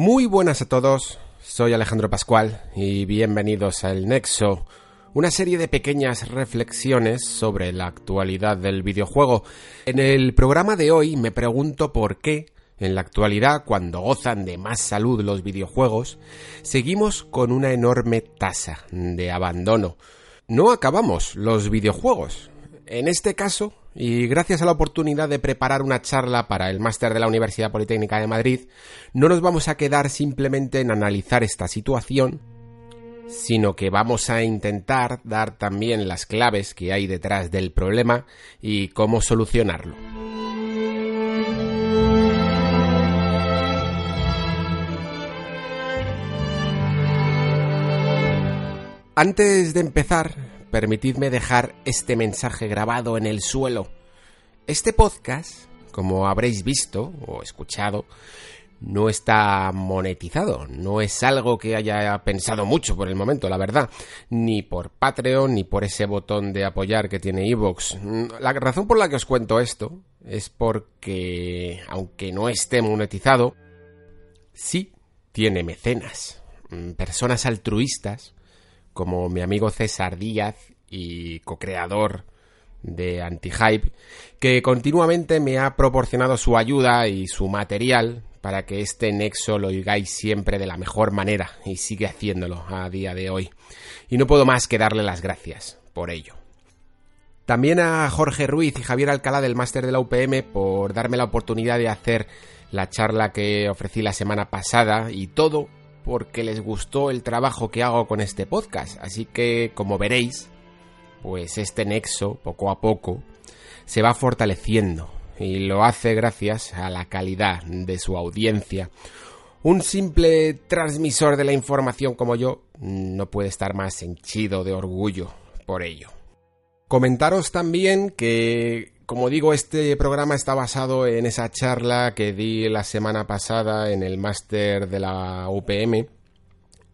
Muy buenas a todos, soy Alejandro Pascual y bienvenidos al Nexo, una serie de pequeñas reflexiones sobre la actualidad del videojuego. En el programa de hoy me pregunto por qué, en la actualidad, cuando gozan de más salud los videojuegos, seguimos con una enorme tasa de abandono. No acabamos los videojuegos. En este caso, y gracias a la oportunidad de preparar una charla para el máster de la Universidad Politécnica de Madrid, no nos vamos a quedar simplemente en analizar esta situación, sino que vamos a intentar dar también las claves que hay detrás del problema y cómo solucionarlo. Antes de empezar, permitidme dejar este mensaje grabado en el suelo. Este podcast, como habréis visto o escuchado, no está monetizado, no es algo que haya pensado mucho por el momento, la verdad, ni por Patreon ni por ese botón de apoyar que tiene Evox. La razón por la que os cuento esto es porque, aunque no esté monetizado, sí tiene mecenas, personas altruistas como mi amigo César Díaz y co-creador de Antihype, que continuamente me ha proporcionado su ayuda y su material para que este nexo lo oigáis siempre de la mejor manera y sigue haciéndolo a día de hoy. Y no puedo más que darle las gracias por ello. También a Jorge Ruiz y Javier Alcalá del máster de la UPM por darme la oportunidad de hacer la charla que ofrecí la semana pasada y todo porque les gustó el trabajo que hago con este podcast. Así que, como veréis, pues este nexo, poco a poco, se va fortaleciendo y lo hace gracias a la calidad de su audiencia. Un simple transmisor de la información como yo no puede estar más henchido de orgullo por ello. Comentaros también que como digo, este programa está basado en esa charla que di la semana pasada en el máster de la UPM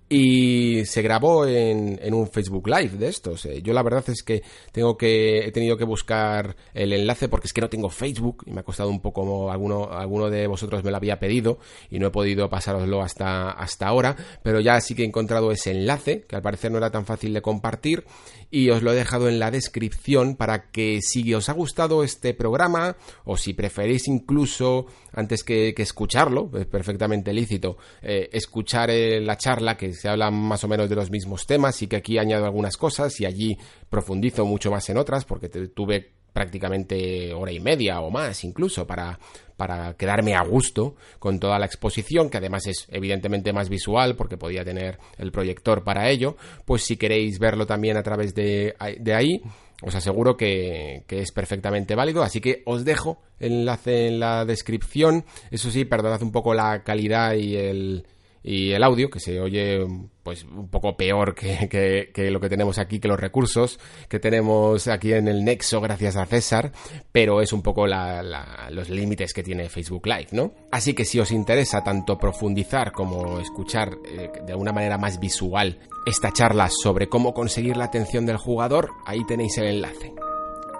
y se grabó en, en, un Facebook Live de estos. Eh, yo la verdad es que tengo que he tenido que buscar el enlace porque es que no tengo Facebook y me ha costado un poco alguno alguno de vosotros me lo había pedido y no he podido pasároslo hasta hasta ahora, pero ya sí que he encontrado ese enlace que al parecer no era tan fácil de compartir y os lo he dejado en la descripción para que si os ha gustado este programa o si preferís incluso antes que, que escucharlo, es perfectamente lícito, eh, escuchar eh, la charla que se habla más o menos de los mismos temas y que aquí añado algunas cosas y allí profundizo mucho más en otras porque tuve prácticamente hora y media o más incluso para, para quedarme a gusto con toda la exposición, que además es evidentemente más visual porque podía tener el proyector para ello, pues si queréis verlo también a través de, de ahí, os aseguro que, que, es perfectamente válido, así que os dejo el enlace en la descripción, eso sí, perdonad un poco la calidad y el, y el audio, que se oye pues un poco peor que, que, lo que tenemos aquí, que los recursos que tenemos aquí en el Nexo gracias a César, pero es un poco los límites que tiene Facebook Live, ¿no? Así que si os interesa tanto profundizar como escuchar eh, de una manera más visual esta charla sobre cómo conseguir la atención del jugador, ahí tenéis el enlace.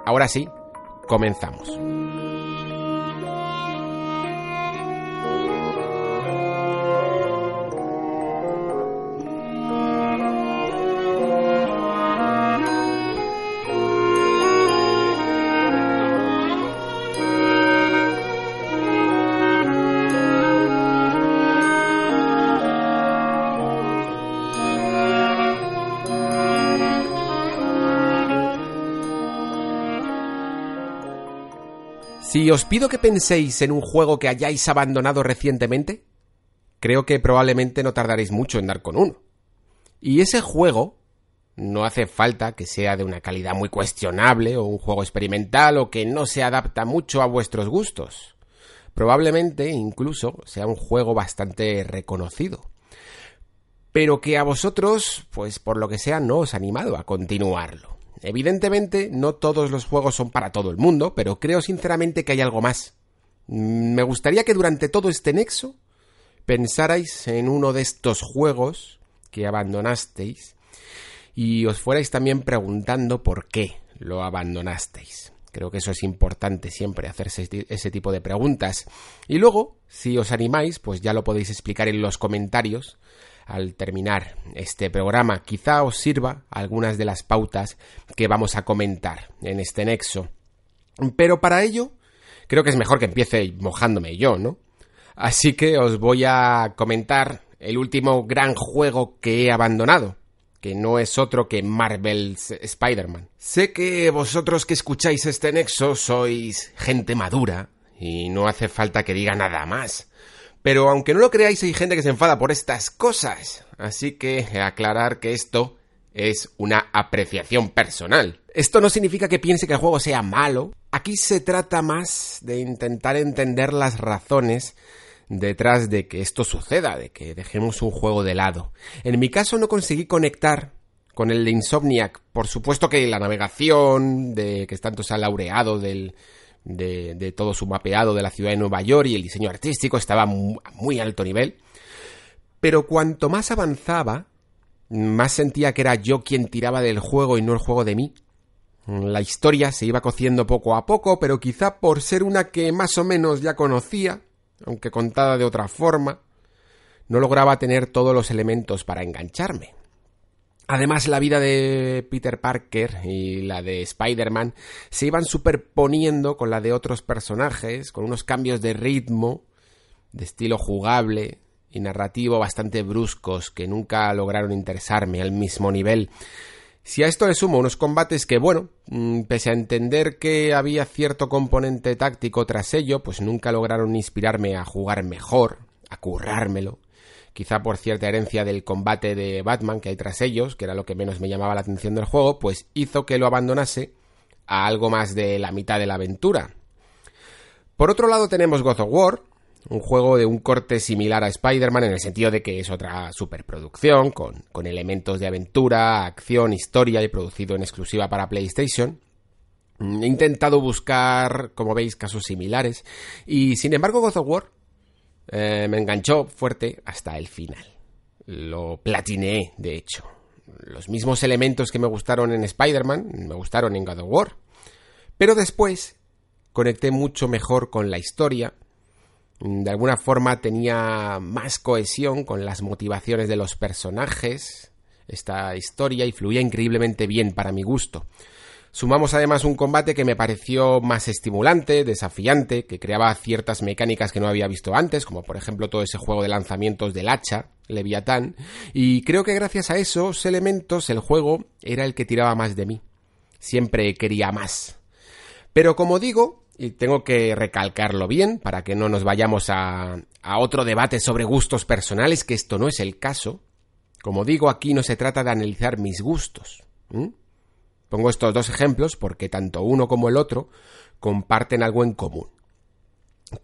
Ahora sí, comenzamos. Si os pido que penséis en un juego que hayáis abandonado recientemente, creo que probablemente no tardaréis mucho en dar con uno. Y ese juego No hace falta que sea de una calidad muy cuestionable o un juego experimental o que no se adapta mucho a vuestros gustos. Probablemente incluso sea un juego bastante reconocido. Pero que a vosotros, pues por lo que sea, no os ha animado a continuarlo. Evidentemente, no todos los juegos son para todo el mundo, pero creo sinceramente que hay algo más. Me gustaría que durante todo este nexo pensarais en uno de estos juegos que abandonasteis y os fuerais también preguntando por qué lo abandonasteis. Creo que eso es importante siempre, hacerse ese tipo de preguntas. Y luego, si os animáis, pues ya lo podéis explicar en los comentarios al terminar este programa. Quizá os sirva algunas de las pautas que vamos a comentar en este nexo. Pero para ello, creo que es mejor que empiece mojándome yo, ¿no? Así que os voy a comentar el último gran juego que he abandonado, que no es otro que Marvel's Spider-Man. Sé que vosotros que escucháis este nexo sois gente madura y no hace falta que diga nada más. Pero aunque no lo creáis, hay gente que se enfada por estas cosas. Así que aclarar que esto es una apreciación personal. Esto no significa que piense que el juego sea malo. Aquí se trata más de intentar entender las razones detrás de que esto suceda, de que dejemos un juego de lado. En mi caso no conseguí conectar con el de Insomniac. Por supuesto que la navegación, de que tanto se ha laureado del, de, todo su mapeado de la ciudad de Nueva York y el diseño artístico estaba a muy alto nivel. Pero cuanto más avanzaba, más sentía que era yo quien tiraba del juego y no el juego de mí. La historia se iba cociendo poco a poco, pero quizá por ser una que más o menos ya conocía, aunque contada de otra forma, no lograba tener todos los elementos para engancharme. Además, la vida de Peter Parker y la de Spider-Man se iban superponiendo con la de otros personajes, con unos cambios de ritmo, de estilo jugable y narrativo bastante bruscos que nunca lograron interesarme al mismo nivel. Si a esto le sumo unos combates que, bueno, mm, pese a entender que había cierto componente táctico tras ello, pues nunca lograron inspirarme a jugar mejor, a currármelo. Quizá por cierta herencia del combate de Batman que hay tras ellos, que era lo que menos me llamaba la atención del juego, pues hizo que lo abandonase a algo más de la mitad de la aventura. Por otro lado tenemos God of War, un juego de un corte similar a Spider-Man en el sentido de que es otra superproducción, con, con elementos de aventura, acción, historia y producido en exclusiva para PlayStation. He intentado buscar, como veis, casos similares y sin embargo God of War eh, me enganchó fuerte hasta el final. Lo platineé, de hecho. Los mismos elementos que me gustaron en Spider-Man me gustaron en God of War. Pero después conecté mucho mejor con la historia de alguna forma tenía más cohesión con las motivaciones de los personajes, esta historia, y fluía increíblemente bien para mi gusto. Sumamos además un combate que me pareció más estimulante, desafiante, que creaba ciertas mecánicas que no había visto antes, como por ejemplo todo ese juego de lanzamientos del hacha, Leviatán, y creo que gracias a esos elementos el juego era el que tiraba más de mí. Siempre quería más. Pero como digo, y tengo que recalcarlo bien para que no nos vayamos a, a, otro debate sobre gustos personales, que esto no es el caso. Como digo, aquí no se trata de analizar mis gustos. Pongo estos dos ejemplos porque tanto uno como el otro comparten algo en común.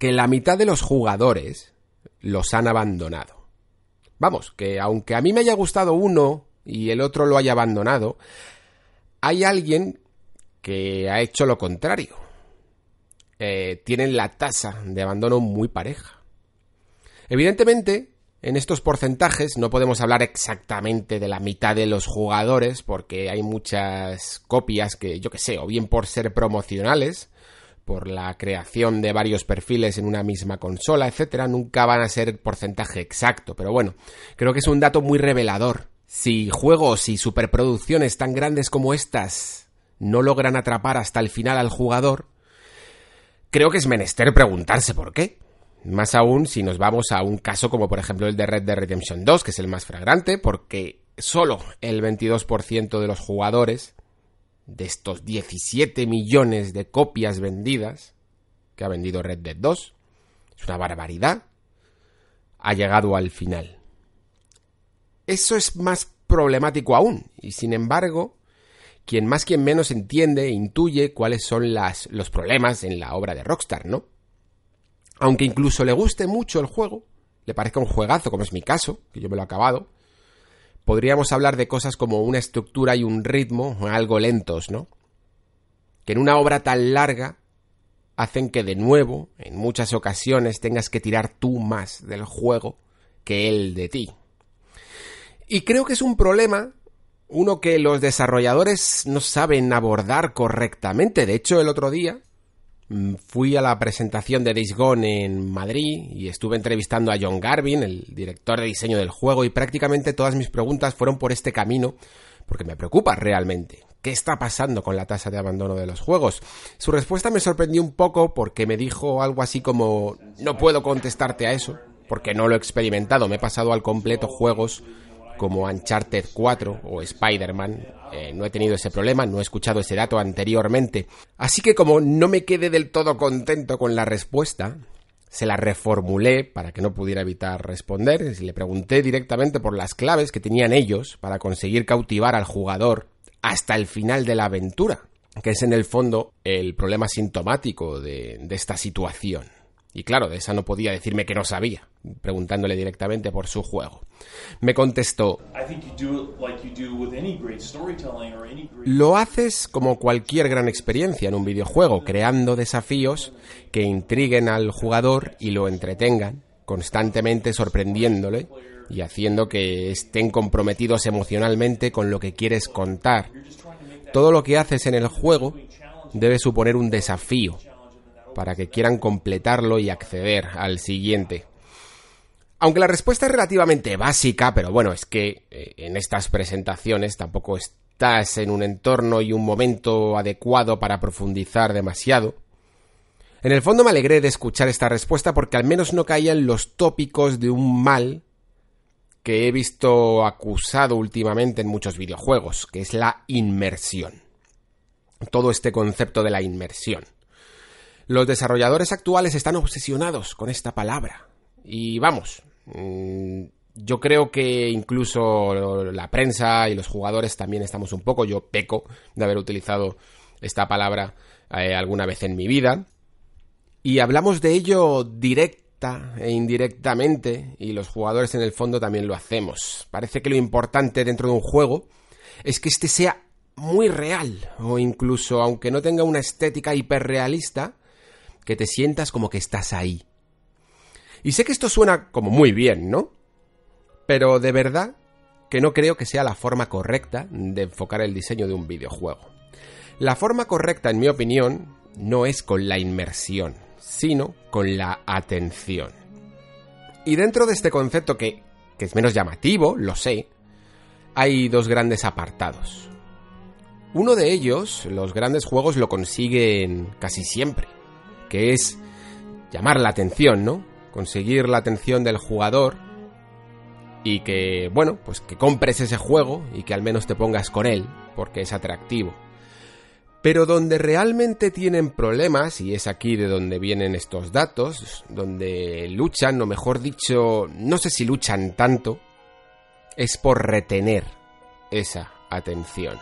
Que la mitad de los jugadores los han abandonado. Vamos, que aunque a mí me haya gustado uno y el otro lo haya abandonado, hay alguien que ha hecho lo contrario eh, tienen la tasa de abandono muy pareja. Evidentemente, en estos porcentajes no podemos hablar exactamente de la mitad de los jugadores porque hay muchas copias que yo que sé, o bien por ser promocionales, por la creación de varios perfiles en una misma consola, etcétera, nunca van a ser porcentaje exacto, pero bueno, creo que es un dato muy revelador. Si juegos y superproducciones tan grandes como estas no logran atrapar hasta el final al jugador, creo que es menester preguntarse por qué. Más aún si nos vamos a un caso como por ejemplo el de Red Dead Redemption 2, que es el más fragrante, porque solo el 22% de los jugadores de estos 17 millones de copias vendidas que ha vendido Red Dead 2, es una barbaridad, ha llegado al final. Eso es más problemático aún, y sin embargo, quien más quien menos entiende e intuye cuáles son las, los problemas en la obra de Rockstar, ¿no? Aunque incluso le guste mucho el juego, le parezca un juegazo, como es mi caso, que yo me lo he acabado, podríamos hablar de cosas como una estructura y un ritmo algo lentos, ¿no? Que en una obra tan larga hacen que de nuevo, en muchas ocasiones, tengas que tirar tú más del juego que él de ti. Y creo que es un problema, uno que los desarrolladores no saben abordar correctamente. De hecho, el otro día fui a la presentación de Days Gone en Madrid y estuve entrevistando a John Garvin, el director de diseño del juego, y prácticamente todas mis preguntas fueron por este camino, porque me preocupa realmente. ¿Qué está pasando con la tasa de abandono de los juegos? Su respuesta me sorprendió un poco porque me dijo algo así como no puedo contestarte a eso, porque no lo he experimentado, me he pasado al completo juegos como Uncharted 4 o Spider-Man. Eh, no he tenido ese problema, no he escuchado ese dato anteriormente. Así que como no me quedé del todo contento con la respuesta, se la reformulé para que no pudiera evitar responder y le pregunté directamente por las claves que tenían ellos para conseguir cautivar al jugador hasta el final de la aventura, que es en el fondo el problema sintomático de, de esta situación. Y claro, de esa no podía decirme que no sabía, preguntándole directamente por su juego. Me contestó, lo haces como cualquier gran experiencia en un videojuego, creando desafíos que intriguen al jugador y lo entretengan, constantemente sorprendiéndole y haciendo que estén comprometidos emocionalmente con lo que quieres contar. Todo lo que haces en el juego debe suponer un desafío, para que quieran completarlo y acceder al siguiente. Aunque la respuesta es relativamente básica, pero bueno, es que eh, en estas presentaciones tampoco estás en un entorno y un momento adecuado para profundizar demasiado. En el fondo me alegré de escuchar esta respuesta porque al menos no caían los tópicos de un mal que he visto acusado últimamente en muchos videojuegos, que es la inmersión. Todo este concepto de la inmersión. Los desarrolladores actuales están obsesionados con esta palabra. Y vamos, mm, yo creo que incluso la prensa y los jugadores también estamos un poco, yo peco de haber utilizado esta palabra eh, alguna vez en mi vida. Y hablamos de ello directa e indirectamente y los jugadores en el fondo también lo hacemos. Parece que lo importante dentro de un juego es que este sea muy real o incluso aunque no tenga una estética hiperrealista, que te sientas como que estás ahí. Y sé que esto suena como muy bien, ¿no? Pero de verdad que no creo que sea la forma correcta de enfocar el diseño de un videojuego. La forma correcta, en mi opinión, no es con la inmersión, sino con la atención. Y dentro de este concepto que, que es menos llamativo, lo sé, hay dos grandes apartados. Uno de ellos, los grandes juegos lo consiguen casi siempre, que es llamar la atención, ¿no? Conseguir la atención del jugador y que, bueno, pues que compres ese juego y que al menos te pongas con él, porque es atractivo. Pero donde realmente tienen problemas, y es aquí de donde vienen estos datos, donde luchan, o mejor dicho, no sé si luchan tanto, es por retener esa atención.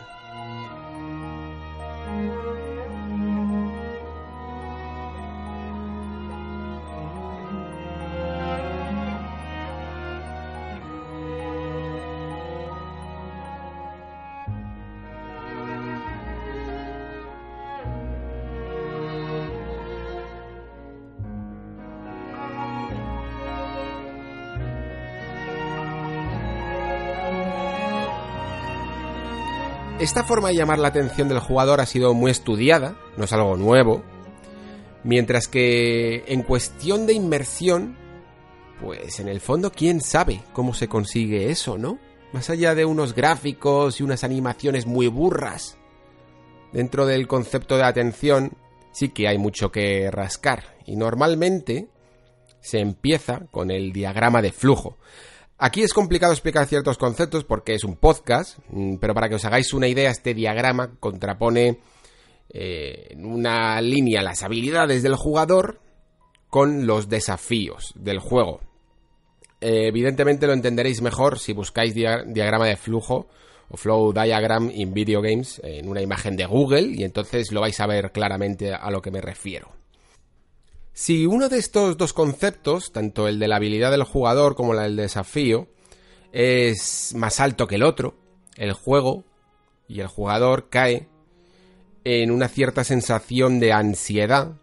Esta forma de llamar la atención del jugador ha sido muy estudiada, no es algo nuevo, mientras que en cuestión de inmersión, pues en el fondo quién sabe cómo se consigue eso, ¿no? Más allá de unos gráficos y unas animaciones muy burras. Dentro del concepto de atención sí que hay mucho que rascar y normalmente se empieza con el diagrama de flujo. Aquí es complicado explicar ciertos conceptos porque es un podcast, mm, pero para que os hagáis una idea, este diagrama contrapone eh, en una línea las habilidades del jugador con los desafíos del juego. Eh, evidentemente lo entenderéis mejor si buscáis diagrama de flujo o flow diagram in video games en una imagen de Google y entonces lo vais a ver claramente a lo que me refiero. Si uno de estos dos conceptos, tanto el de la habilidad del jugador como el del desafío, es más alto que el otro, el juego y el jugador cae en una cierta sensación de ansiedad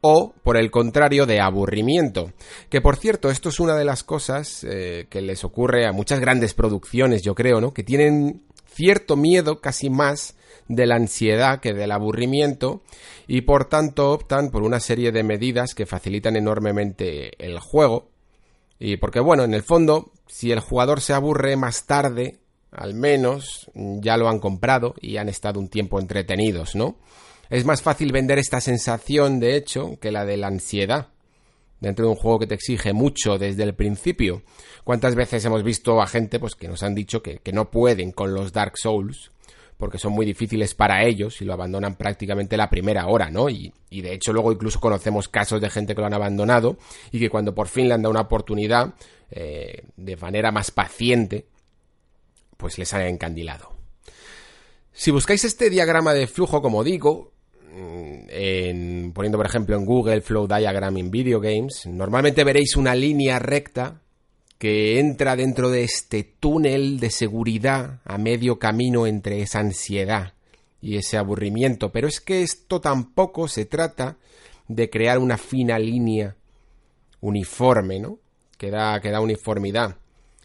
o, por el contrario, de aburrimiento. Que por cierto, esto es una de las cosas eh, que les ocurre a muchas grandes producciones, yo creo, ¿no? Que tienen cierto miedo casi más de la ansiedad que del aburrimiento y por tanto optan por una serie de medidas que facilitan enormemente el juego. Y porque bueno, en el fondo, si el jugador se aburre más tarde, al menos ya lo han comprado y han estado un tiempo entretenidos, ¿no? Es más fácil vender esta sensación, de hecho, que la de la ansiedad. Dentro de un juego que te exige mucho desde el principio. ¿Cuántas veces hemos visto a gente pues, que nos han dicho que, no pueden con los Dark Souls? Porque son muy difíciles para ellos y lo abandonan prácticamente la primera hora, ¿no? Y, de hecho luego incluso conocemos casos de gente que lo han abandonado y que cuando por fin le han dado una oportunidad, eh, de manera más paciente, pues les ha encandilado. Si buscáis este diagrama de flujo, como digo, en, poniendo por ejemplo en Google Flow Diagram in Video Games, normalmente veréis una línea recta que entra dentro de este túnel de seguridad a medio camino entre esa ansiedad y ese aburrimiento. Pero es que esto tampoco se trata de crear una fina línea uniforme, ¿no? Que da, que da uniformidad.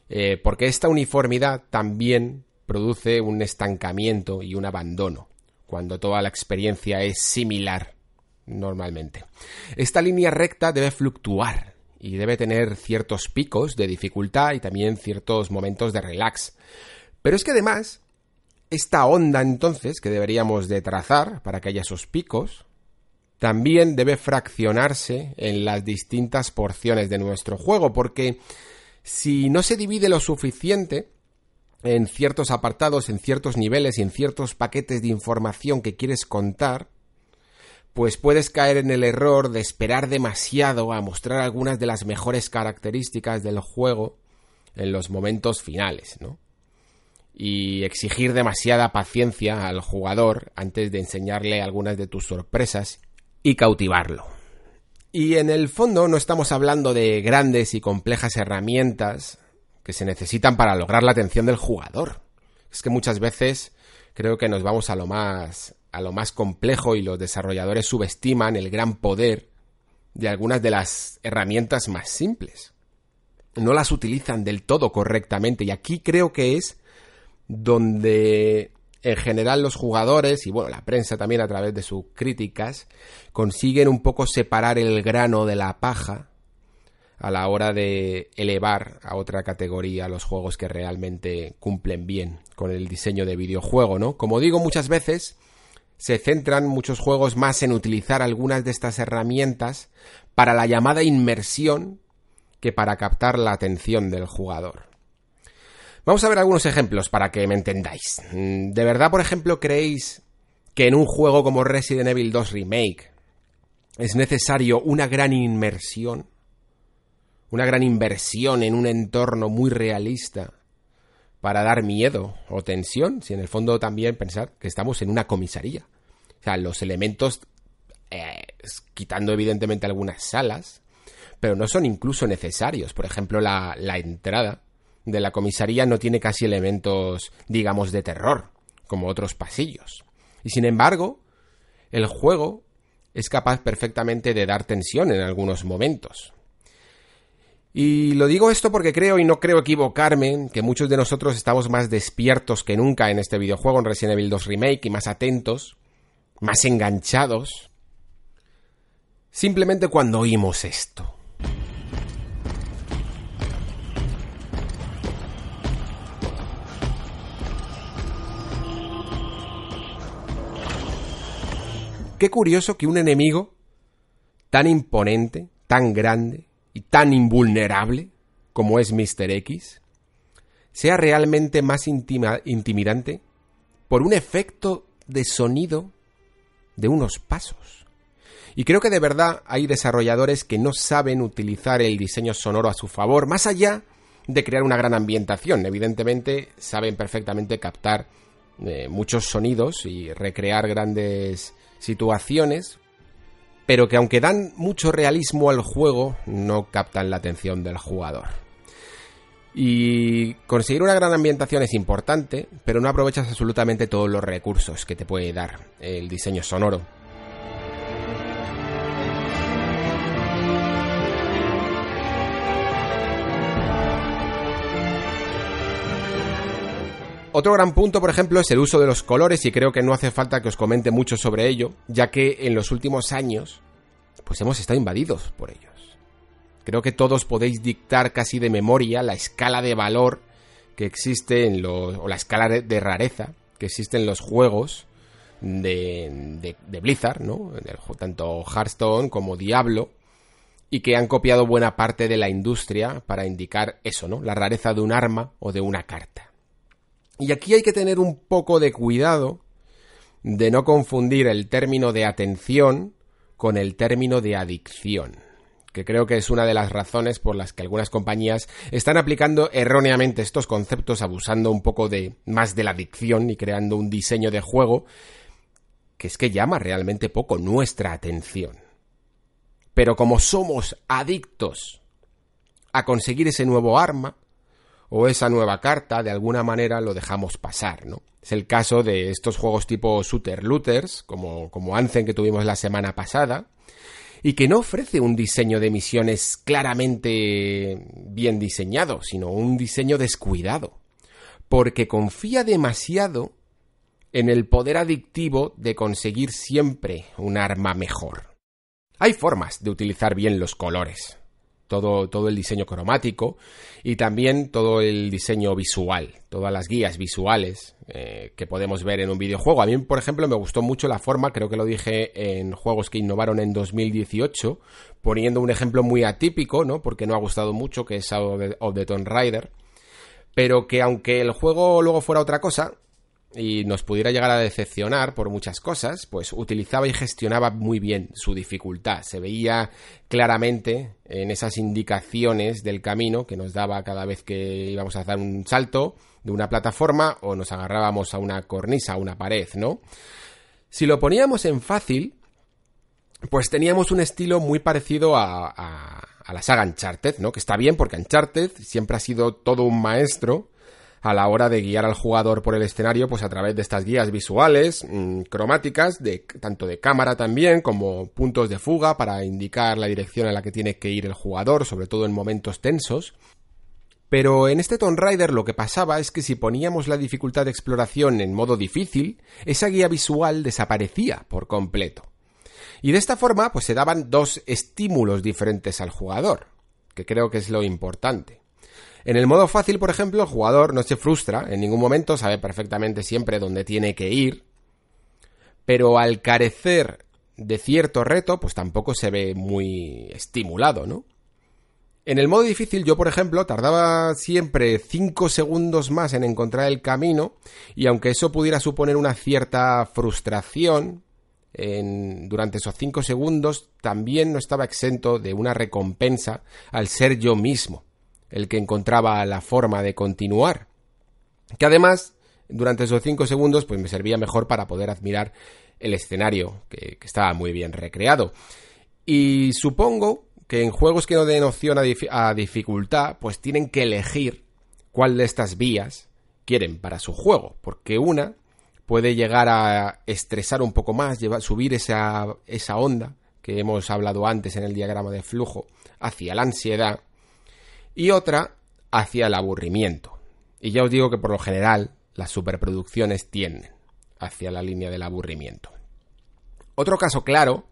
Eh, porque esta uniformidad también produce un estancamiento y un abandono cuando toda la experiencia es similar normalmente. Esta línea recta debe fluctuar y debe tener ciertos picos de dificultad y también ciertos momentos de relax. Pero es que además, esta onda entonces que deberíamos de trazar para que haya esos picos, también debe fraccionarse en las distintas porciones de nuestro juego, porque si no se divide lo suficiente, en ciertos apartados, en ciertos niveles y en ciertos paquetes de información que quieres contar, pues puedes caer en el error de esperar demasiado a mostrar algunas de las mejores características del juego en los momentos finales, ¿no? Y exigir demasiada paciencia al jugador antes de enseñarle algunas de tus sorpresas y cautivarlo. Y en el fondo no estamos hablando de grandes y complejas herramientas que se necesitan para lograr la atención del jugador. Es que muchas veces creo que nos vamos a lo más a lo más complejo y los desarrolladores subestiman el gran poder de algunas de las herramientas más simples. No las utilizan del todo correctamente y aquí creo que es donde en general los jugadores y bueno, la prensa también a través de sus críticas consiguen un poco separar el grano de la paja a la hora de elevar a otra categoría los juegos que realmente cumplen bien con el diseño de videojuego, ¿no? Como digo muchas veces, se centran muchos juegos más en utilizar algunas de estas herramientas para la llamada inmersión que para captar la atención del jugador. Vamos a ver algunos ejemplos para que me entendáis. ¿De verdad, por ejemplo, creéis que en un juego como Resident Evil 2 Remake es necesario una gran inmersión? una gran inversión en un entorno muy realista para dar miedo o tensión, si en el fondo también pensar que estamos en una comisaría. O sea, los elementos, eh, quitando evidentemente algunas salas, pero no son incluso necesarios. Por ejemplo, la, la entrada de la comisaría no tiene casi elementos, digamos, de terror, como otros pasillos. Y sin embargo, el juego es capaz perfectamente de dar tensión en algunos momentos. Y lo digo esto porque creo y no creo equivocarme que muchos de nosotros estamos más despiertos que nunca en este videojuego, en Resident Evil 2 Remake, y más atentos, más enganchados, simplemente cuando oímos esto. Qué curioso que un enemigo tan imponente, tan grande, y tan invulnerable como es Mr. X sea realmente más intimidante por un efecto de sonido de unos pasos. Y creo que de verdad hay desarrolladores que no saben utilizar el diseño sonoro a su favor, más allá de crear una gran ambientación. Evidentemente saben perfectamente captar eh, muchos sonidos y recrear grandes situaciones, pero que aunque dan mucho realismo al juego, no captan la atención del jugador. Y conseguir una gran ambientación es importante, pero no aprovechas absolutamente todos los recursos que te puede dar el diseño sonoro. Otro gran punto, por ejemplo, es el uso de los colores y creo que no hace falta que os comente mucho sobre ello, ya que en los últimos años pues hemos estado invadidos por ellos. Creo que todos podéis dictar casi de memoria la escala de valor que existe en los. o la escala de rareza que existe en los juegos de, de, Blizzard, ¿no? tanto Hearthstone como Diablo, y que han copiado buena parte de la industria para indicar eso, ¿no? La rareza de un arma o de una carta. Y aquí hay que tener un poco de cuidado de no confundir el término de atención con el término de adicción que creo que es una de las razones por las que algunas compañías están aplicando erróneamente estos conceptos, abusando un poco de más de la adicción y creando un diseño de juego que es que llama realmente poco nuestra atención. Pero como somos adictos a conseguir ese nuevo arma o esa nueva carta, de alguna manera lo dejamos pasar, ¿no? Es el caso de estos juegos tipo shooter looters, como, como Anthem que tuvimos la semana pasada, y que no ofrece un diseño de misiones claramente bien diseñado, sino un diseño descuidado, porque confía demasiado en el poder adictivo de conseguir siempre un arma mejor. Hay formas de utilizar bien los colores, todo, todo el diseño cromático y también todo el diseño visual, todas las guías visuales eh, que podemos ver en un videojuego. A mí, por ejemplo, me gustó mucho la forma, creo que lo dije en juegos que innovaron en 2018, poniendo un ejemplo muy atípico, ¿no? Porque no ha gustado mucho, que es Shadow of the Tomb Raider. Pero que aunque el juego luego fuera otra cosa, y nos pudiera llegar a decepcionar por muchas cosas, pues utilizaba y gestionaba muy bien su dificultad. Se veía claramente en esas indicaciones del camino que nos daba cada vez que íbamos a dar un salto de una plataforma o nos agarrábamos a una cornisa, a una pared, ¿no? Si lo poníamos en fácil, pues teníamos un estilo muy parecido a, a, a la saga Uncharted, ¿no? Que está bien porque Uncharted siempre ha sido todo un maestro a la hora de guiar al jugador por el escenario, pues a través de estas guías visuales, mm, cromáticas, de, tanto de cámara también, como puntos de fuga para indicar la dirección en la que tiene que ir el jugador, sobre todo en momentos tensos. Pero en este Tomb Raider lo que pasaba es que si poníamos la dificultad de exploración en modo difícil, esa guía visual desaparecía por completo. Y de esta forma, pues se daban dos estímulos diferentes al jugador, que creo que es lo importante. En el modo fácil, por ejemplo, el jugador no se frustra en ningún momento, sabe perfectamente siempre dónde tiene que ir, pero al carecer de cierto reto, pues tampoco se ve muy estimulado, ¿no? En el modo difícil yo, por ejemplo, tardaba siempre 5 segundos más en encontrar el camino y aunque eso pudiera suponer una cierta frustración durante esos 5 segundos, también no estaba exento de una recompensa al ser yo mismo el que encontraba la forma de continuar. Que además, durante esos cinco segundos, pues me servía mejor para poder admirar el escenario, que, estaba muy bien recreado. Y supongo que en juegos que no den opción a, dificultad, pues tienen que elegir cuál de estas vías quieren para su juego, porque una puede llegar a estresar un poco más, subir esa, esa onda que hemos hablado antes en el diagrama de flujo hacia la ansiedad y otra hacia el aburrimiento. Y ya os digo que por lo general las superproducciones tienden hacia la línea del aburrimiento. Otro caso claro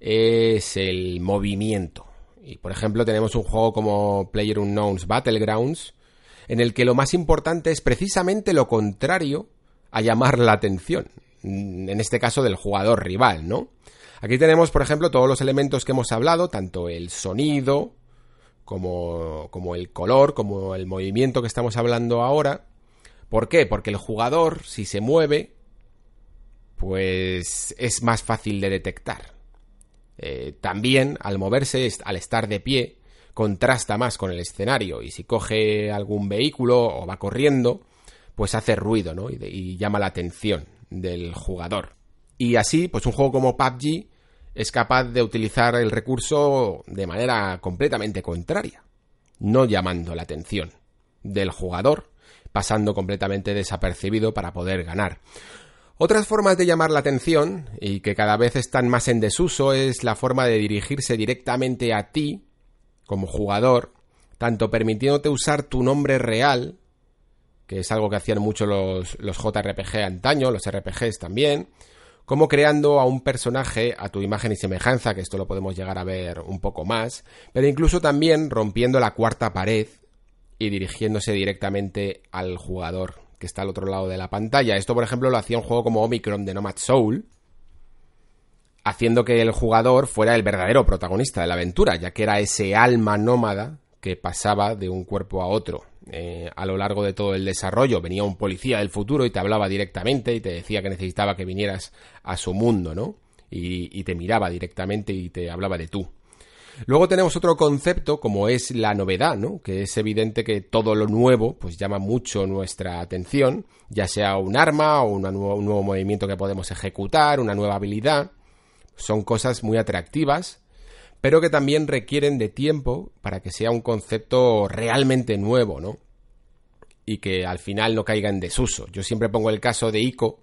es el movimiento. Y por ejemplo tenemos un juego como Player Unknown's Battlegrounds, en el que lo más importante es precisamente lo contrario a llamar la atención. En este caso del jugador rival, ¿no? Aquí tenemos, por ejemplo, todos los elementos que hemos hablado, tanto el sonido, como, como el color, como el movimiento que estamos hablando ahora. ¿Por qué? Porque el jugador, si se mueve, pues es más fácil de detectar. Eh, también, al moverse, al estar de pie, contrasta más con el escenario y si coge algún vehículo o va corriendo, pues hace ruido, ¿no? Y, y llama la atención del jugador. Y así, pues un juego como PUBG es capaz de utilizar el recurso de manera completamente contraria, no llamando la atención del jugador, pasando completamente desapercibido para poder ganar. Otras formas de llamar la atención, y que cada vez están más en desuso, es la forma de dirigirse directamente a ti, como jugador, tanto permitiéndote usar tu nombre real, que es algo que hacían mucho los, los JRPG antaño, los RPGs también, como creando a un personaje a tu imagen y semejanza, que esto lo podemos llegar a ver un poco más, pero incluso también rompiendo la cuarta pared y dirigiéndose directamente al jugador que está al otro lado de la pantalla. Esto, por ejemplo, lo hacía un juego como Omicron de Nomad Soul, haciendo que el jugador fuera el verdadero protagonista de la aventura, ya que era ese alma nómada que pasaba de un cuerpo a otro. Eh, a lo largo de todo el desarrollo venía un policía del futuro y te hablaba directamente y te decía que necesitaba que vinieras a su mundo, ¿no? Y, te miraba directamente y te hablaba de tú. Luego tenemos otro concepto como es la novedad, ¿no? Que es evidente que todo lo nuevo pues llama mucho nuestra atención, ya sea un arma o un nuevo movimiento que podemos ejecutar, una nueva habilidad. Son cosas muy atractivas, pero que también requieren de tiempo para que sea un concepto realmente nuevo, ¿no? Y que al final no caiga en desuso. Yo siempre pongo el caso de Ico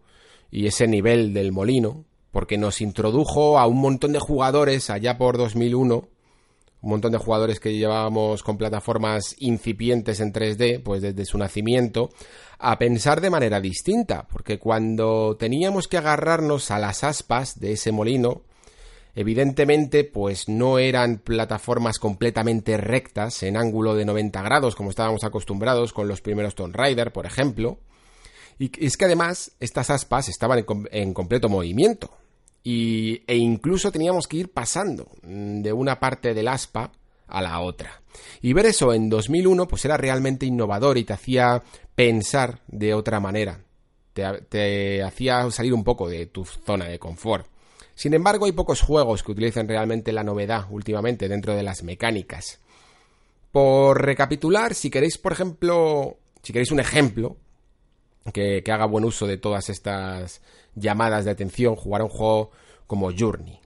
y ese nivel del molino, porque nos introdujo a un montón de jugadores allá por 2001 un montón de jugadores que llevábamos con plataformas incipientes en 3D, pues desde su nacimiento, a pensar de manera distinta, porque cuando teníamos que agarrarnos a las aspas de ese molino, evidentemente pues no eran plataformas completamente rectas en ángulo de 90 grados como estábamos acostumbrados con los primeros Tomb Raider, por ejemplo, y es que además estas aspas estaban en, completo movimiento, y, e incluso teníamos que ir pasando de una parte del aspa a la otra. Y ver eso en 2001 pues era realmente innovador y te hacía pensar de otra manera. Te, hacía salir un poco de tu zona de confort. Sin embargo, hay pocos juegos que utilicen realmente la novedad últimamente dentro de las mecánicas. Por recapitular, si queréis, por ejemplo, si queréis un ejemplo que, que haga buen uso de todas estas llamadas de atención, jugar un juego como Journey,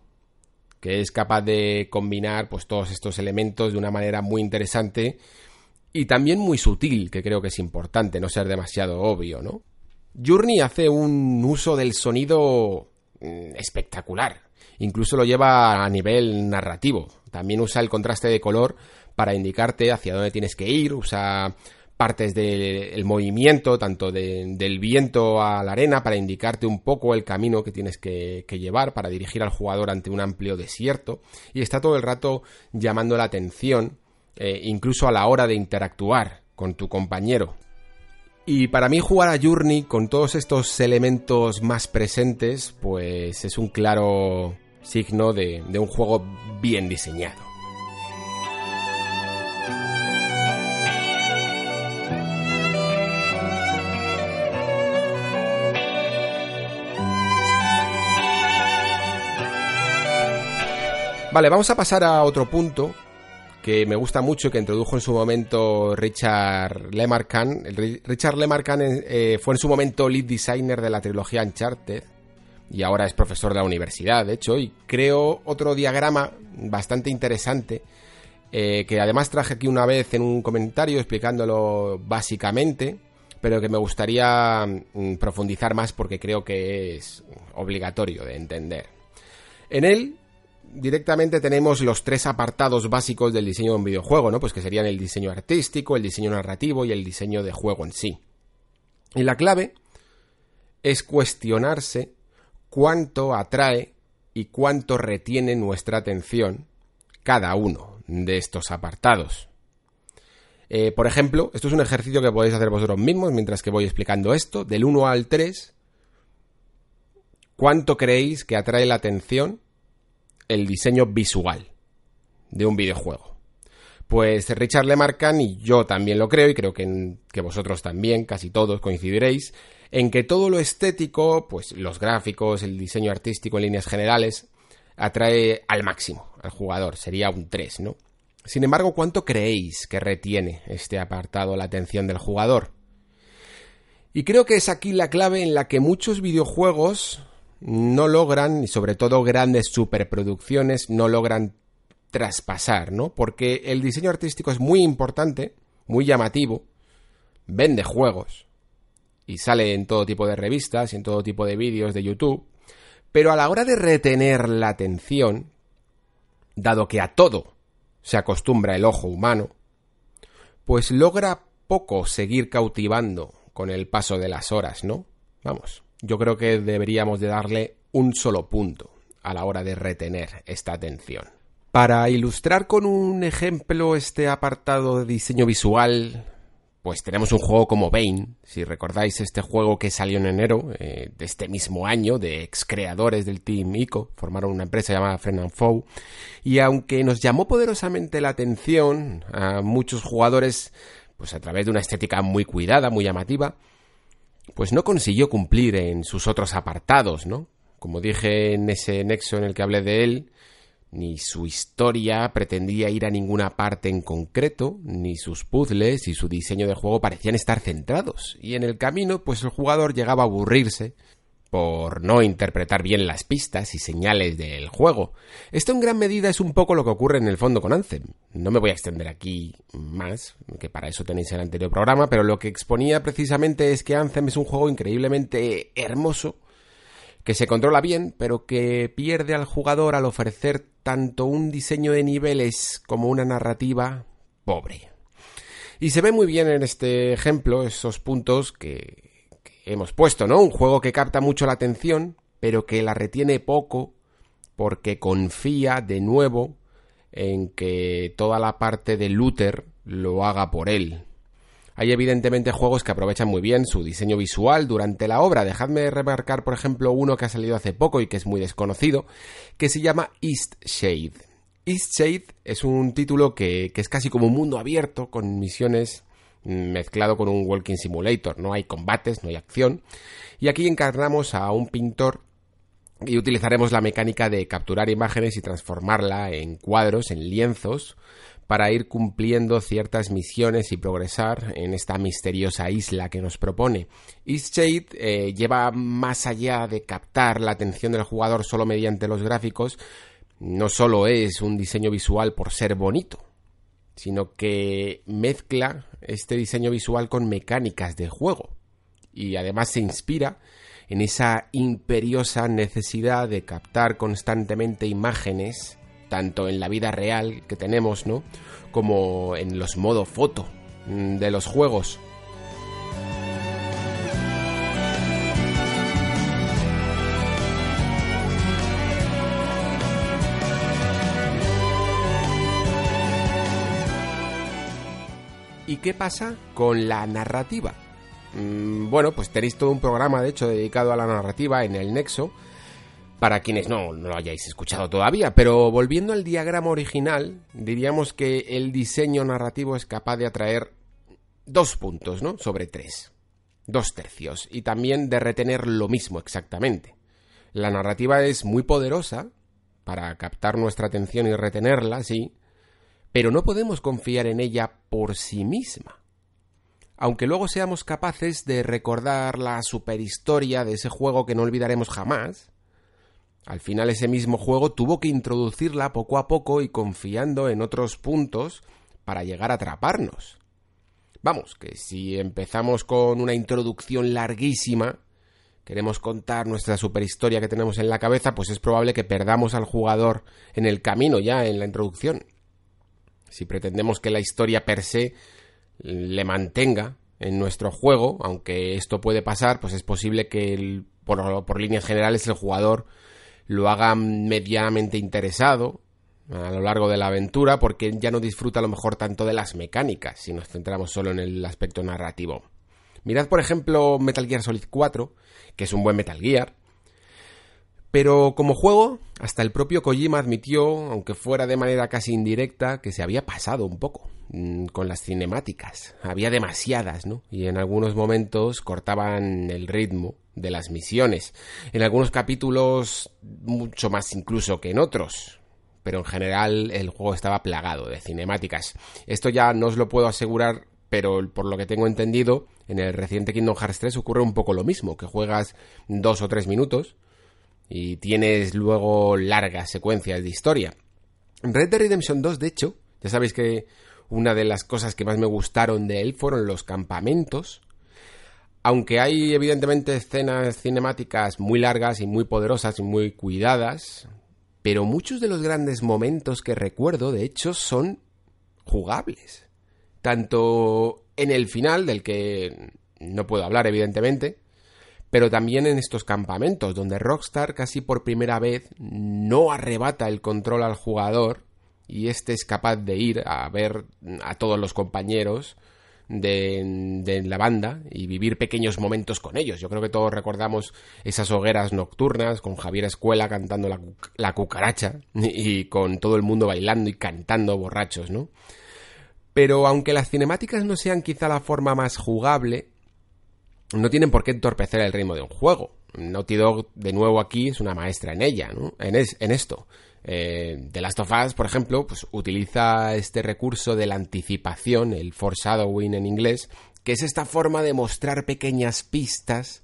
que es capaz de combinar pues todos estos elementos de una manera muy interesante y también muy sutil, que creo que es importante, no ser demasiado obvio, ¿no? Journey hace un uso del sonido espectacular, incluso lo lleva a nivel narrativo, también usa el contraste de color para indicarte hacia dónde tienes que ir, usa partes del movimiento, tanto del viento a la arena, para indicarte un poco el camino que tienes que, llevar, para dirigir al jugador ante un amplio desierto, y está todo el rato llamando la atención, eh, incluso a la hora de interactuar con tu compañero. Y para mí jugar a Journey con todos estos elementos más presentes, pues es un claro signo de un juego bien diseñado. Vale, vamos a pasar a otro punto que me gusta mucho, que introdujo en su momento Richard Lemarcan. Richard Lemarcan eh, fue en su momento lead designer de la trilogía Uncharted y ahora es profesor de la universidad, de hecho, y creo otro diagrama bastante interesante eh, que además traje aquí una vez en un comentario explicándolo básicamente, pero que me gustaría mm, profundizar más porque creo que es obligatorio de entender. En él directamente tenemos los tres apartados básicos del diseño de un videojuego, ¿no? Pues que serían el diseño artístico, el diseño narrativo y el diseño de juego en sí. Y la clave es cuestionarse cuánto atrae y cuánto retiene nuestra atención cada uno de estos apartados. Eh, por ejemplo, esto es un ejercicio que podéis hacer vosotros mismos mientras que voy explicando esto. Del 1 al 3, ¿cuánto creéis que atrae la atención el diseño visual de un videojuego. Pues Richard Lemarcan y yo también lo creo y creo que, que, vosotros también, casi todos coincidiréis, en que todo lo estético, pues los gráficos, el diseño artístico en líneas generales, atrae al máximo al jugador, sería un 3, ¿no? Sin embargo, ¿cuánto creéis que retiene este apartado la atención del jugador? Y creo que es aquí la clave en la que muchos videojuegos no logran, y sobre todo grandes superproducciones, no logran traspasar, ¿no? Porque el diseño artístico es muy importante, muy llamativo, vende juegos y sale en todo tipo de revistas y en todo tipo de vídeos de YouTube, pero a la hora de retener la atención, dado que a todo se acostumbra el ojo humano, pues logra poco seguir cautivando con el paso de las horas, ¿no? Vamos, yo creo que deberíamos de darle un solo punto a la hora de retener esta atención. Para ilustrar con un ejemplo este apartado de diseño visual, pues tenemos un juego como Bane, si recordáis este juego que salió en enero eh, de este mismo año, de ex creadores del Team ICO, formaron una empresa llamada Friend and Foe, y aunque nos llamó poderosamente la atención a muchos jugadores, pues a través de una estética muy cuidada, muy llamativa, pues no consiguió cumplir en sus otros apartados, ¿no? Como dije en ese nexo en el que hablé de él, ni su historia pretendía ir a ninguna parte en concreto, ni sus puzzles y su diseño de juego parecían estar centrados, y en el camino pues el jugador llegaba a aburrirse por no interpretar bien las pistas y señales del juego. Esto en gran medida es un poco lo que ocurre en el fondo con Anthem. No me voy a extender aquí más, que para eso tenéis el anterior programa, pero lo que exponía precisamente es que Anthem es un juego increíblemente hermoso, que se controla bien, pero que pierde al jugador al ofrecer tanto un diseño de niveles como una narrativa pobre. Y se ve muy bien en este ejemplo esos puntos que, hemos puesto, ¿no? Un juego que capta mucho la atención, pero que la retiene poco porque confía de nuevo en que toda la parte de Luther lo haga por él. Hay evidentemente juegos que aprovechan muy bien su diseño visual durante la obra. Dejadme remarcar, por ejemplo, uno que ha salido hace poco y que es muy desconocido, que se llama East Shade. East Shade es un título que, que es casi como un mundo abierto, con misiones mezclado con un walking simulator. No hay combates, no hay acción. Y aquí encarnamos a un pintor y utilizaremos la mecánica de capturar imágenes y transformarla en cuadros, en lienzos, para ir cumpliendo ciertas misiones y progresar en esta misteriosa isla que nos propone. Eastshade eh, lleva más allá de captar la atención del jugador solo mediante los gráficos, no solo es un diseño visual por ser bonito, sino que mezcla este diseño visual con mecánicas de juego y además se inspira en esa imperiosa necesidad de captar constantemente imágenes tanto en la vida real que tenemos, ¿no? Como en los modo foto mm, de los juegos. Qué pasa con la narrativa? Mm, bueno, pues tenéis todo un programa, de hecho, dedicado a la narrativa en el Nexo, para quienes no, lo hayáis escuchado todavía, pero volviendo al diagrama original, diríamos que el diseño narrativo es capaz de atraer dos puntos, ¿no? Sobre tres. Dos tercios. Y también de retener lo mismo exactamente. La narrativa es muy poderosa para captar nuestra atención y retenerla, sí, pero no podemos confiar en ella por sí misma. Aunque luego seamos capaces de recordar la superhistoria de ese juego que no olvidaremos jamás, al final ese mismo juego tuvo que introducirla poco a poco y confiando en otros puntos para llegar a atraparnos. Vamos, que si empezamos con una introducción larguísima, queremos contar nuestra superhistoria que tenemos en la cabeza, pues es probable que perdamos al jugador en el camino ya en la introducción. Si pretendemos que la historia per se le mantenga en nuestro juego, aunque esto puede pasar, pues es posible que por, por líneas generales el jugador lo haga medianamente interesado a lo largo de la aventura porque ya no disfruta a lo mejor tanto de las mecánicas si nos centramos solo en el aspecto narrativo. Mirad por ejemplo Metal Gear Solid 4, que es un buen Metal Gear, pero como juego, hasta el propio Kojima admitió, aunque fuera de manera casi indirecta, que se había pasado un poco mm, con las cinemáticas. Había demasiadas, ¿no? Y en algunos momentos cortaban el ritmo de las misiones. En algunos capítulos mucho más incluso que en otros. pero en general el juego estaba plagado de cinemáticas. Esto ya no os lo puedo asegurar, pero por lo que tengo entendido, en el reciente Kingdom Hearts 3 ocurre un poco lo mismo, que juegas dos o tres minutos y tienes luego largas secuencias de historia. Red Dead Redemption 2, de hecho, ya sabéis que una de las cosas que más me gustaron de él fueron los campamentos. Aunque hay evidentemente escenas cinemáticas muy largas y muy poderosas y muy cuidadas, pero muchos de los grandes momentos que recuerdo, de hecho, son jugables. Tanto en el final, del que no puedo hablar evidentemente, pero también en estos campamentos, donde Rockstar casi por primera vez no arrebata el control al jugador y este es capaz de ir a ver a todos los compañeros de, la banda y vivir pequeños momentos con ellos. Yo creo que todos recordamos esas hogueras nocturnas con Javier Escuela cantando la, la cucaracha y, con todo el mundo bailando y cantando borrachos, ¿no? Pero aunque las cinemáticas no sean quizá la forma más jugable, no tienen por qué entorpecer el ritmo de un juego. Naughty Dog, de nuevo aquí, es una maestra en ella, ¿no? En, en esto. Eh, The Last of Us, por ejemplo, pues utiliza este recurso de la anticipación, el foreshadowing en inglés, que es esta forma de mostrar pequeñas pistas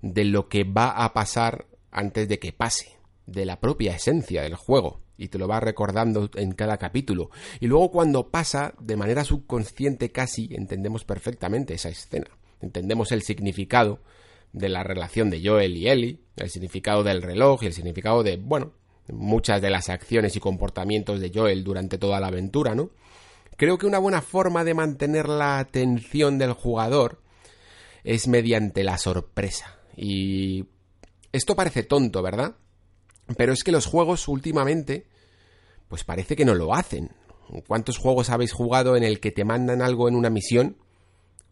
de lo que va a pasar antes de que pase, de la propia esencia del juego, y te lo va recordando en cada capítulo. Y luego cuando pasa, de manera subconsciente casi, entendemos perfectamente esa escena. Entendemos el significado de la relación de Joel y Ellie, el significado del reloj y el significado de, bueno, muchas de las acciones y comportamientos de Joel durante toda la aventura, ¿no? Creo que una buena forma de mantener la atención del jugador es mediante la sorpresa. Y esto parece tonto, ¿verdad? Pero es que los juegos últimamente, pues parece que no lo hacen. ¿Cuántos juegos habéis jugado en el que te mandan algo en una misión,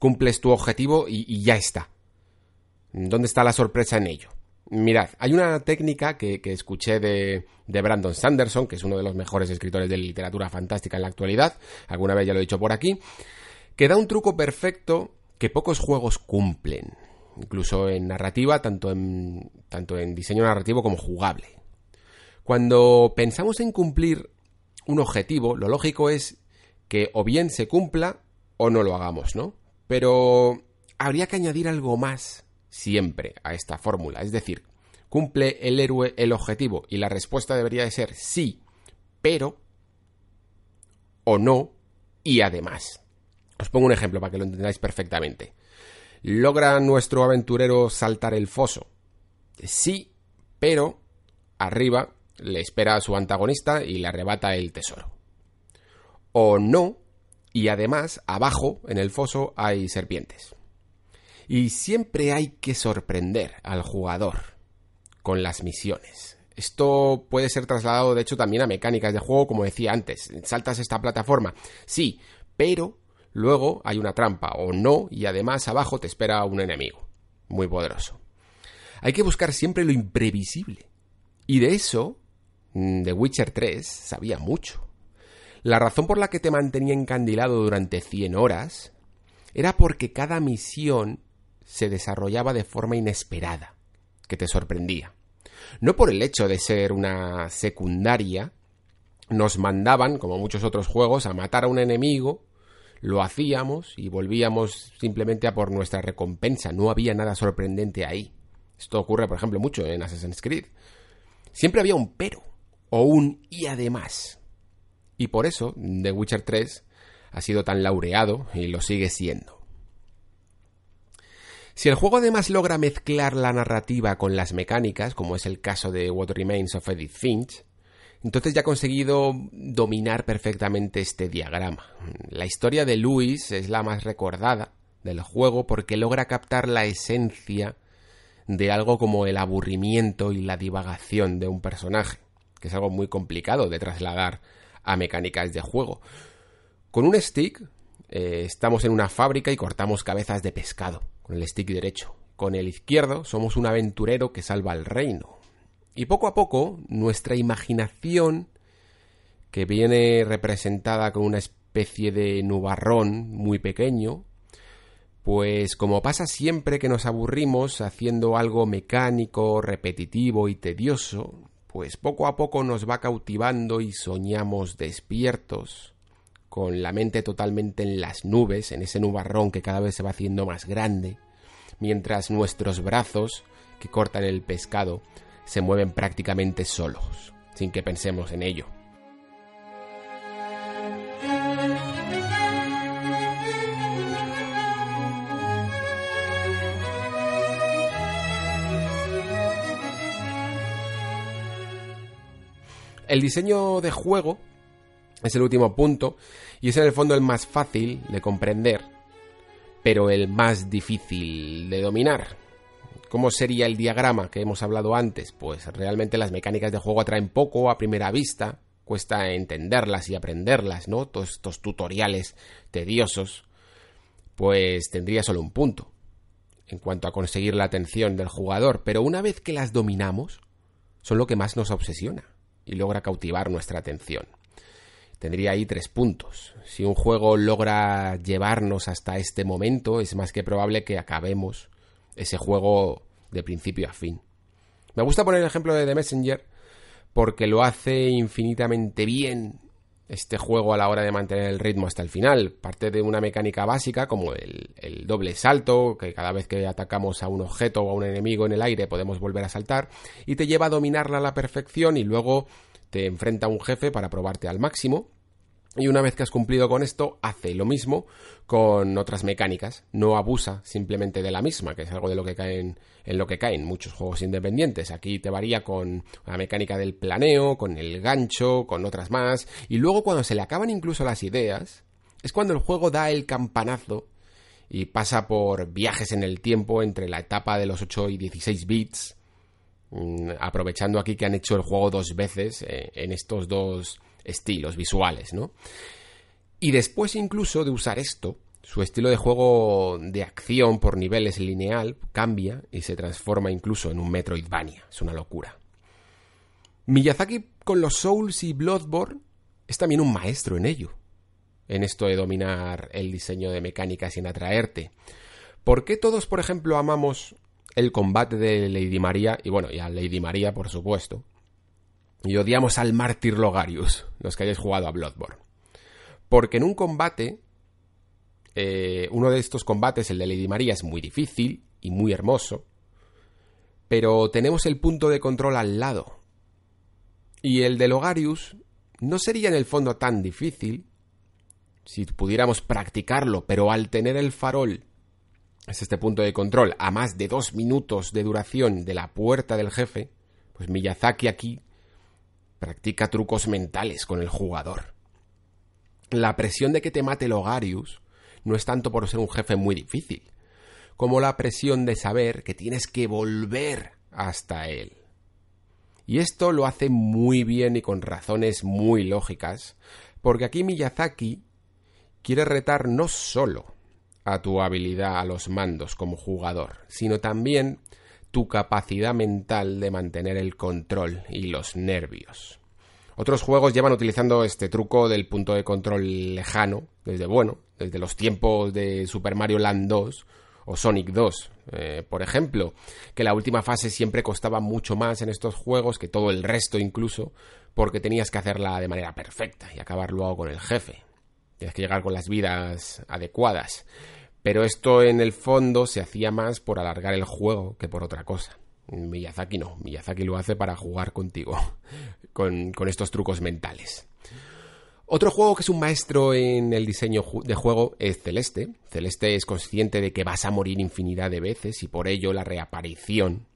cumples tu objetivo y, ya está? ¿Dónde está la sorpresa en ello? Mirad, hay una técnica que, escuché de, de, Brandon Sanderson, que es uno de los mejores escritores de literatura fantástica en la actualidad, alguna vez ya lo he dicho por aquí, que da un truco perfecto que pocos juegos cumplen, incluso en narrativa, tanto en, tanto en diseño narrativo como jugable. Cuando pensamos en cumplir un objetivo, lo lógico es que o bien se cumpla o no lo hagamos, ¿no? Pero habría que añadir algo más siempre a esta fórmula. Es decir, ¿cumple el héroe el objetivo? Y la respuesta debería de ser sí, pero o no y además. Os pongo un ejemplo para que lo entendáis perfectamente. ¿Logra nuestro aventurero saltar el foso? Sí, pero arriba le espera a su antagonista y le arrebata el tesoro. O no, y además abajo en el foso hay serpientes. Y siempre hay que sorprender al jugador con las misiones. Esto puede ser trasladado, de hecho, también a mecánicas de juego, como decía antes. Saltas esta plataforma, sí, pero luego hay una trampa o no, y además abajo te espera un enemigo muy poderoso. Hay que buscar siempre lo imprevisible. Y de eso, mm, The Witcher 3 sabía mucho. La razón por la que te mantenía encandilado durante 100 horas era porque cada misión se desarrollaba de forma inesperada, que te sorprendía. No por el hecho de ser una secundaria, nos mandaban, como muchos otros juegos, a matar a un enemigo, lo hacíamos y volvíamos simplemente a por nuestra recompensa, no había nada sorprendente ahí. Esto ocurre, por ejemplo, mucho en Assassin's Creed. Siempre había un pero, o un y además. Y por eso The Witcher 3 ha sido tan laureado y lo sigue siendo. Si el juego además logra mezclar la narrativa con las mecánicas, como es el caso de What Remains of Edith Finch, entonces ya ha conseguido dominar perfectamente este diagrama. La historia de Louis es la más recordada del juego porque logra captar la esencia de algo como el aburrimiento y la divagación de un personaje, que es algo muy complicado de trasladar a mecánicas de juego. Con un stick eh, estamos en una fábrica y cortamos cabezas de pescado con el stick derecho. Con el izquierdo somos un aventurero que salva al reino. Y poco a poco nuestra imaginación, que viene representada con una especie de nubarrón muy pequeño, pues como pasa siempre que nos aburrimos haciendo algo mecánico, repetitivo y tedioso, pues poco a poco nos va cautivando y soñamos despiertos, con la mente totalmente en las nubes, en ese nubarrón que cada vez se va haciendo más grande, mientras nuestros brazos, que cortan el pescado, se mueven prácticamente solos, sin que pensemos en ello. El diseño de juego es el último punto y es en el fondo el más fácil de comprender, pero el más difícil de dominar. ¿Cómo sería el diagrama que hemos hablado antes? Pues realmente las mecánicas de juego atraen poco a primera vista, cuesta entenderlas y aprenderlas, ¿no? Todos estos tutoriales tediosos, pues tendría solo un punto en cuanto a conseguir la atención del jugador, pero una vez que las dominamos, son lo que más nos obsesiona y logra cautivar nuestra atención. Tendría ahí tres puntos. Si un juego logra llevarnos hasta este momento, es más que probable que acabemos ese juego de principio a fin. Me gusta poner el ejemplo de The Messenger porque lo hace infinitamente bien este juego a la hora de mantener el ritmo hasta el final. Parte de una mecánica básica como el, doble salto, que cada vez que atacamos a un objeto o a un enemigo en el aire podemos volver a saltar, y te lleva a dominarla a la perfección y luego te enfrenta a un jefe para probarte al máximo. Y una vez que has cumplido con esto, hace lo mismo con otras mecánicas. No abusa simplemente de la misma, que es algo de lo que caen, en lo que caen muchos juegos independientes. Aquí te varía con la mecánica del planeo, con el gancho, con otras más. Y luego cuando se le acaban incluso las ideas, es cuando el juego da el campanazo y pasa por viajes en el tiempo entre la etapa de los 8 y 16 bits, mm, aprovechando aquí que han hecho el juego dos veces eh, en estos dos estilos visuales, ¿no? Y después incluso de usar esto, su estilo de juego de acción por niveles lineal cambia y se transforma incluso en un Metroidvania. Es una locura. Miyazaki con los Souls y Bloodborne es también un maestro en ello. En esto de dominar el diseño de mecánica sin atraerte. ¿Por qué todos, por ejemplo, amamos el combate de Lady María? Y bueno, y a Lady María, por supuesto. Y odiamos al mártir Logarius, los que hayáis jugado a Bloodborne. Porque en un combate, eh, uno de estos combates, el de Lady María, es muy difícil y muy hermoso. Pero tenemos el punto de control al lado. Y el de Logarius no sería en el fondo tan difícil si pudiéramos practicarlo, pero al tener el farol, es este punto de control, a más de dos minutos de duración de la puerta del jefe, pues Miyazaki aquí practica trucos mentales con el jugador. La presión de que te mate Logarius no es tanto por ser un jefe muy difícil, como la presión de saber que tienes que volver hasta él. Y esto lo hace muy bien y con razones muy lógicas, porque aquí Miyazaki quiere retar no solo a tu habilidad a los mandos como jugador, sino también tu capacidad mental de mantener el control y los nervios. Otros juegos llevan utilizando este truco del punto de control lejano, desde bueno, desde los tiempos de Super Mario Land 2 o Sonic 2, eh, por ejemplo, que la última fase siempre costaba mucho más en estos juegos que todo el resto incluso, porque tenías que hacerla de manera perfecta y acabar luego con el jefe. Tienes que llegar con las vidas adecuadas. Pero esto en el fondo se hacía más por alargar el juego que por otra cosa. Miyazaki no, Miyazaki lo hace para jugar contigo, con, estos trucos mentales. Otro juego que es un maestro en el diseño de juego es Celeste. Celeste es consciente de que vas a morir infinidad de veces y por ello la reaparición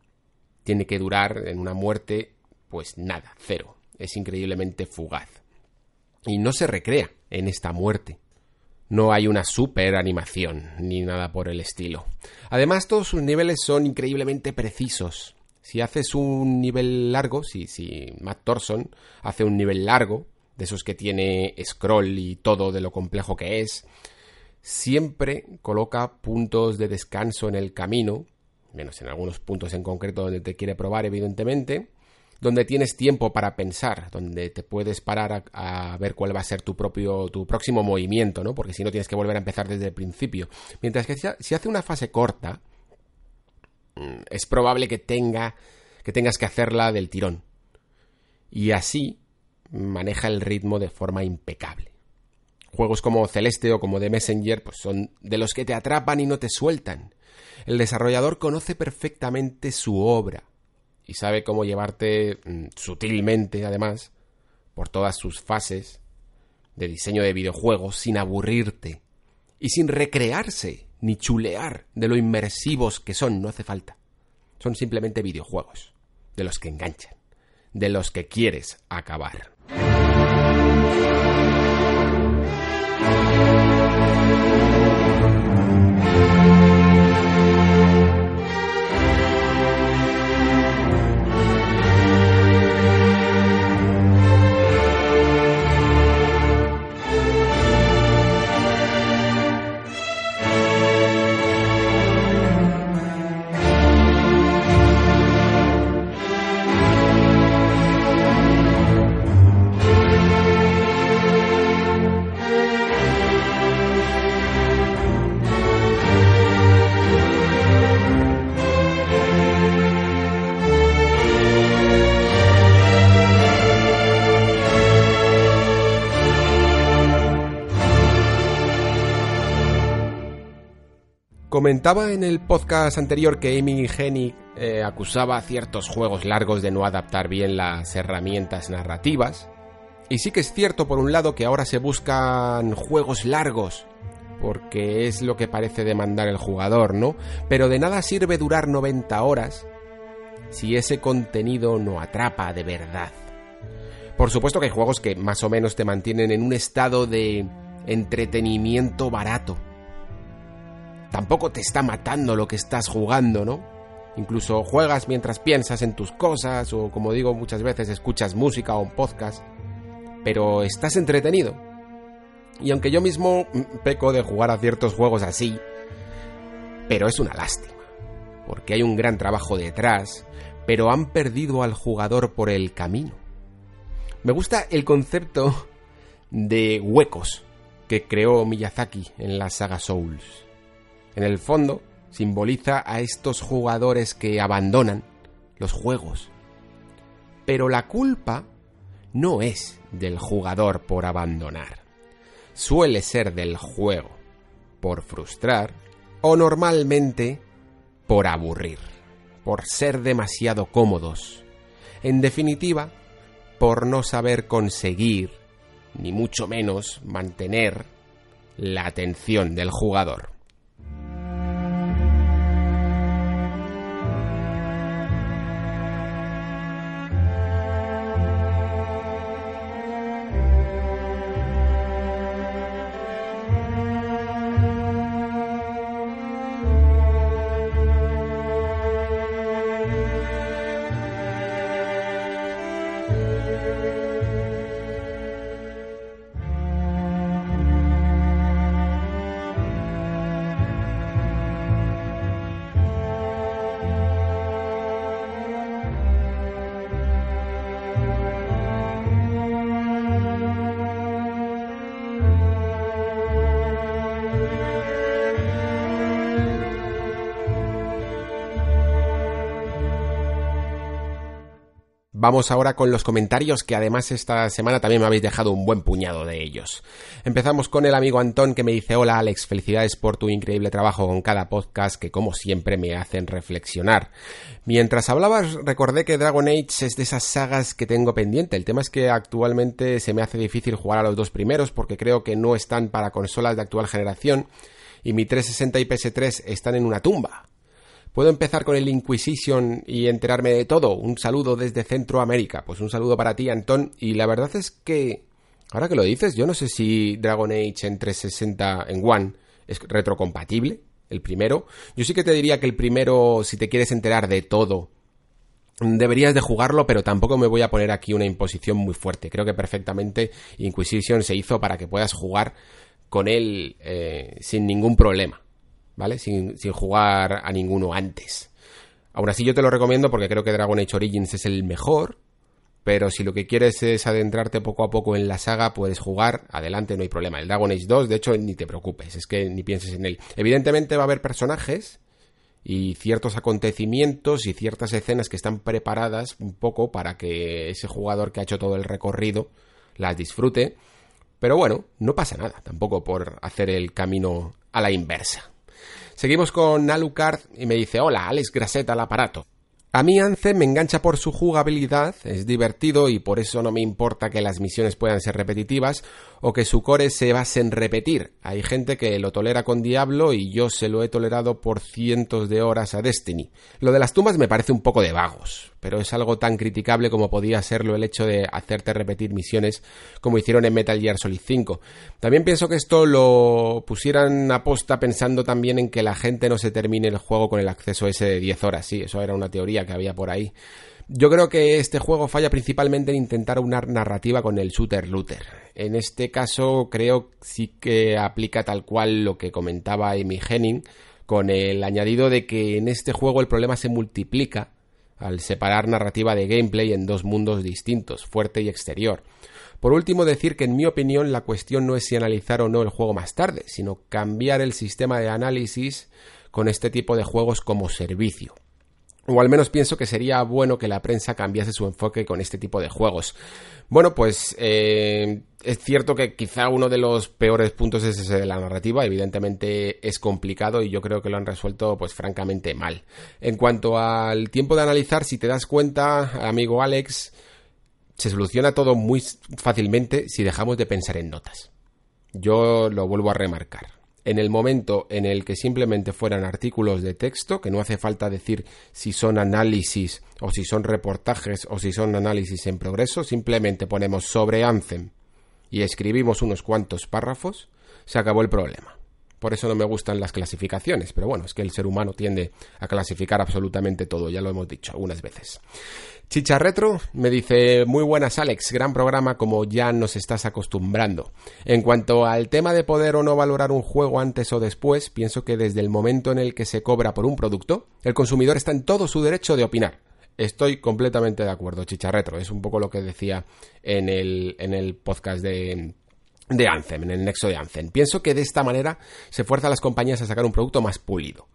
tiene que durar en una muerte, pues nada, cero. Es increíblemente fugaz. Y no se recrea en esta muerte. No hay una super animación ni nada por el estilo. Además, todos sus niveles son increíblemente precisos. Si haces un nivel largo, si, si Matt Thorson hace un nivel largo, de esos que tiene scroll y todo de lo complejo que es, siempre coloca puntos de descanso en el camino, menos en algunos puntos en concreto donde te quiere probar, evidentemente, donde tienes tiempo para pensar, donde te puedes parar a, ver cuál va a ser tu propio, tu próximo movimiento, ¿no? Porque si no tienes que volver a empezar desde el principio. Mientras que si hace una fase corta, mm, es probable que tenga, que tengas que hacerla del tirón. y así maneja el ritmo de forma impecable. Juegos como Celeste o como The Messenger pues son de los que te atrapan y no te sueltan. El desarrollador conoce perfectamente su obra y sabe cómo llevarte mm, sutilmente, además, por todas sus fases de diseño de videojuegos sin aburrirte y sin recrearse ni chulear de lo inmersivos que son, no hace falta. Son simplemente videojuegos, de los que enganchan, de los que quieres acabar. Comentaba en el podcast anterior que Amy Hennig eh, acusaba a ciertos juegos largos de no adaptar bien las herramientas narrativas. Y sí que es cierto, por un lado, que ahora se buscan juegos largos, porque es lo que parece demandar el jugador, ¿no? Pero de nada sirve durar 90 horas si ese contenido no atrapa de verdad. Por supuesto que hay juegos que más o menos te mantienen en un estado de entretenimiento barato tampoco te está matando lo que estás jugando, ¿no? Incluso juegas mientras piensas en tus cosas o como digo muchas veces escuchas música o un podcast, pero estás entretenido. Y aunque yo mismo peco de jugar a ciertos juegos así, pero es una lástima, porque hay un gran trabajo detrás, pero han perdido al jugador por el camino. Me gusta el concepto de huecos que creó Miyazaki en la saga Souls. En el fondo, simboliza a estos jugadores que abandonan los juegos. Pero la culpa no es del jugador por abandonar. Suele ser del juego por frustrar o normalmente por aburrir, por ser demasiado cómodos. En definitiva, por no saber conseguir, ni mucho menos mantener, la atención del jugador. Vamos ahora con los comentarios que además esta semana también me habéis dejado un buen puñado de ellos. Empezamos con el amigo Antón que me dice hola Alex, felicidades por tu increíble trabajo con cada podcast que como siempre me hacen reflexionar. Mientras hablabas recordé que Dragon Age es de esas sagas que tengo pendiente. El tema es que actualmente se me hace difícil jugar a los dos primeros porque creo que no están para consolas de actual generación y mi 360 y PS3 están en una tumba. Puedo empezar con el Inquisition y enterarme de todo. Un saludo desde Centroamérica. Pues un saludo para ti, Antón. Y la verdad es que, ahora que lo dices, yo no sé si Dragon Age en 360 en One es retrocompatible. El primero. Yo sí que te diría que el primero, si te quieres enterar de todo, deberías de jugarlo, pero tampoco me voy a poner aquí una imposición muy fuerte. Creo que perfectamente Inquisition se hizo para que puedas jugar con él eh, sin ningún problema. ¿Vale? Sin, sin jugar a ninguno antes. Aún así yo te lo recomiendo porque creo que Dragon Age Origins es el mejor, pero si lo que quieres es adentrarte poco a poco en la saga, puedes jugar, adelante, no hay problema. El Dragon Age 2, de hecho, ni te preocupes, es que ni pienses en él. Evidentemente va a haber personajes y ciertos acontecimientos y ciertas escenas que están preparadas un poco para que ese jugador que ha hecho todo el recorrido las disfrute. Pero bueno, no pasa nada tampoco por hacer el camino a la inversa. Seguimos con Alucard y me dice, hola, Alex Graseta al aparato. A mí Anthem me engancha por su jugabilidad, es divertido y por eso no me importa que las misiones puedan ser repetitivas o que su core se base en repetir. Hay gente que lo tolera con Diablo y yo se lo he tolerado por cientos de horas a Destiny. Lo de las tumbas me parece un poco de vagos, pero es algo tan criticable como podía serlo el hecho de hacerte repetir misiones como hicieron en Metal Gear Solid 5. También pienso que esto lo pusieran a posta pensando también en que la gente no se termine el juego con el acceso ese de 10 horas. Sí, eso era una teoría que había por ahí. Yo creo que este juego falla principalmente en intentar una narrativa con el shooter looter. En este caso creo sí que aplica tal cual lo que comentaba Amy Henning, con el añadido de que en este juego el problema se multiplica al separar narrativa de gameplay en dos mundos distintos, fuerte y exterior. Por último, decir que en mi opinión la cuestión no es si analizar o no el juego más tarde, sino cambiar el sistema de análisis con este tipo de juegos como servicio. O al menos pienso que sería bueno que la prensa cambiase su enfoque con este tipo de juegos. Bueno, pues eh, es cierto que quizá uno de los peores puntos es ese de la narrativa. Evidentemente es complicado y yo creo que lo han resuelto pues francamente mal. En cuanto al tiempo de analizar, si te das cuenta, amigo Alex, se soluciona todo muy fácilmente si dejamos de pensar en notas. Yo lo vuelvo a remarcar en el momento en el que simplemente fueran artículos de texto, que no hace falta decir si son análisis o si son reportajes o si son análisis en progreso, simplemente ponemos sobre Anthem y escribimos unos cuantos párrafos, se acabó el problema. Por eso no me gustan las clasificaciones, pero bueno, es que el ser humano tiende a clasificar absolutamente todo, ya lo hemos dicho algunas veces. Chicha Retro me dice, muy buenas Alex, gran programa como ya nos estás acostumbrando. En cuanto al tema de poder o no valorar un juego antes o después, pienso que desde el momento en el que se cobra por un producto, el consumidor está en todo su derecho de opinar. Estoy completamente de acuerdo, Chicha Retro, es un poco lo que decía en el, en el podcast de, de en el nexo de Anthem. Pienso que de esta manera se fuerza a las compañías a sacar un producto más pulido.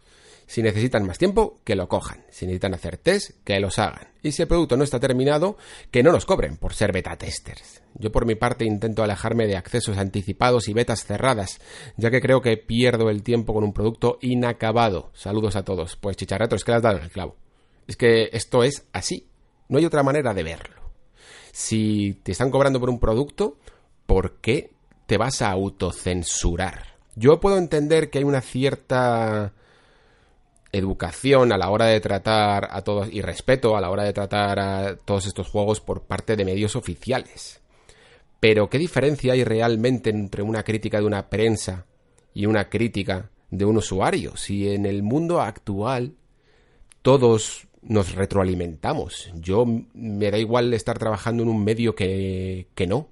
Si necesitan más tiempo, que lo cojan. Si necesitan hacer test, que los hagan. Y si el producto no está terminado, que no nos cobren por ser beta testers. Yo por mi parte intento alejarme de accesos anticipados y betas cerradas, ya que creo que pierdo el tiempo con un producto inacabado. Saludos a todos. Pues chicharreto, es que le has dado en el clavo. Es que esto es así. No hay otra manera de verlo. Si te están cobrando por un producto, ¿por qué te vas a autocensurar? Yo puedo entender que hay una cierta educación a la hora de tratar a todos y respeto a la hora de tratar a todos estos juegos por parte de medios oficiales. Pero ¿qué diferencia hay realmente entre una crítica de una prensa y una crítica de un usuario? Si en el mundo actual todos nos retroalimentamos. Yo me da igual estar trabajando en un medio que, que no.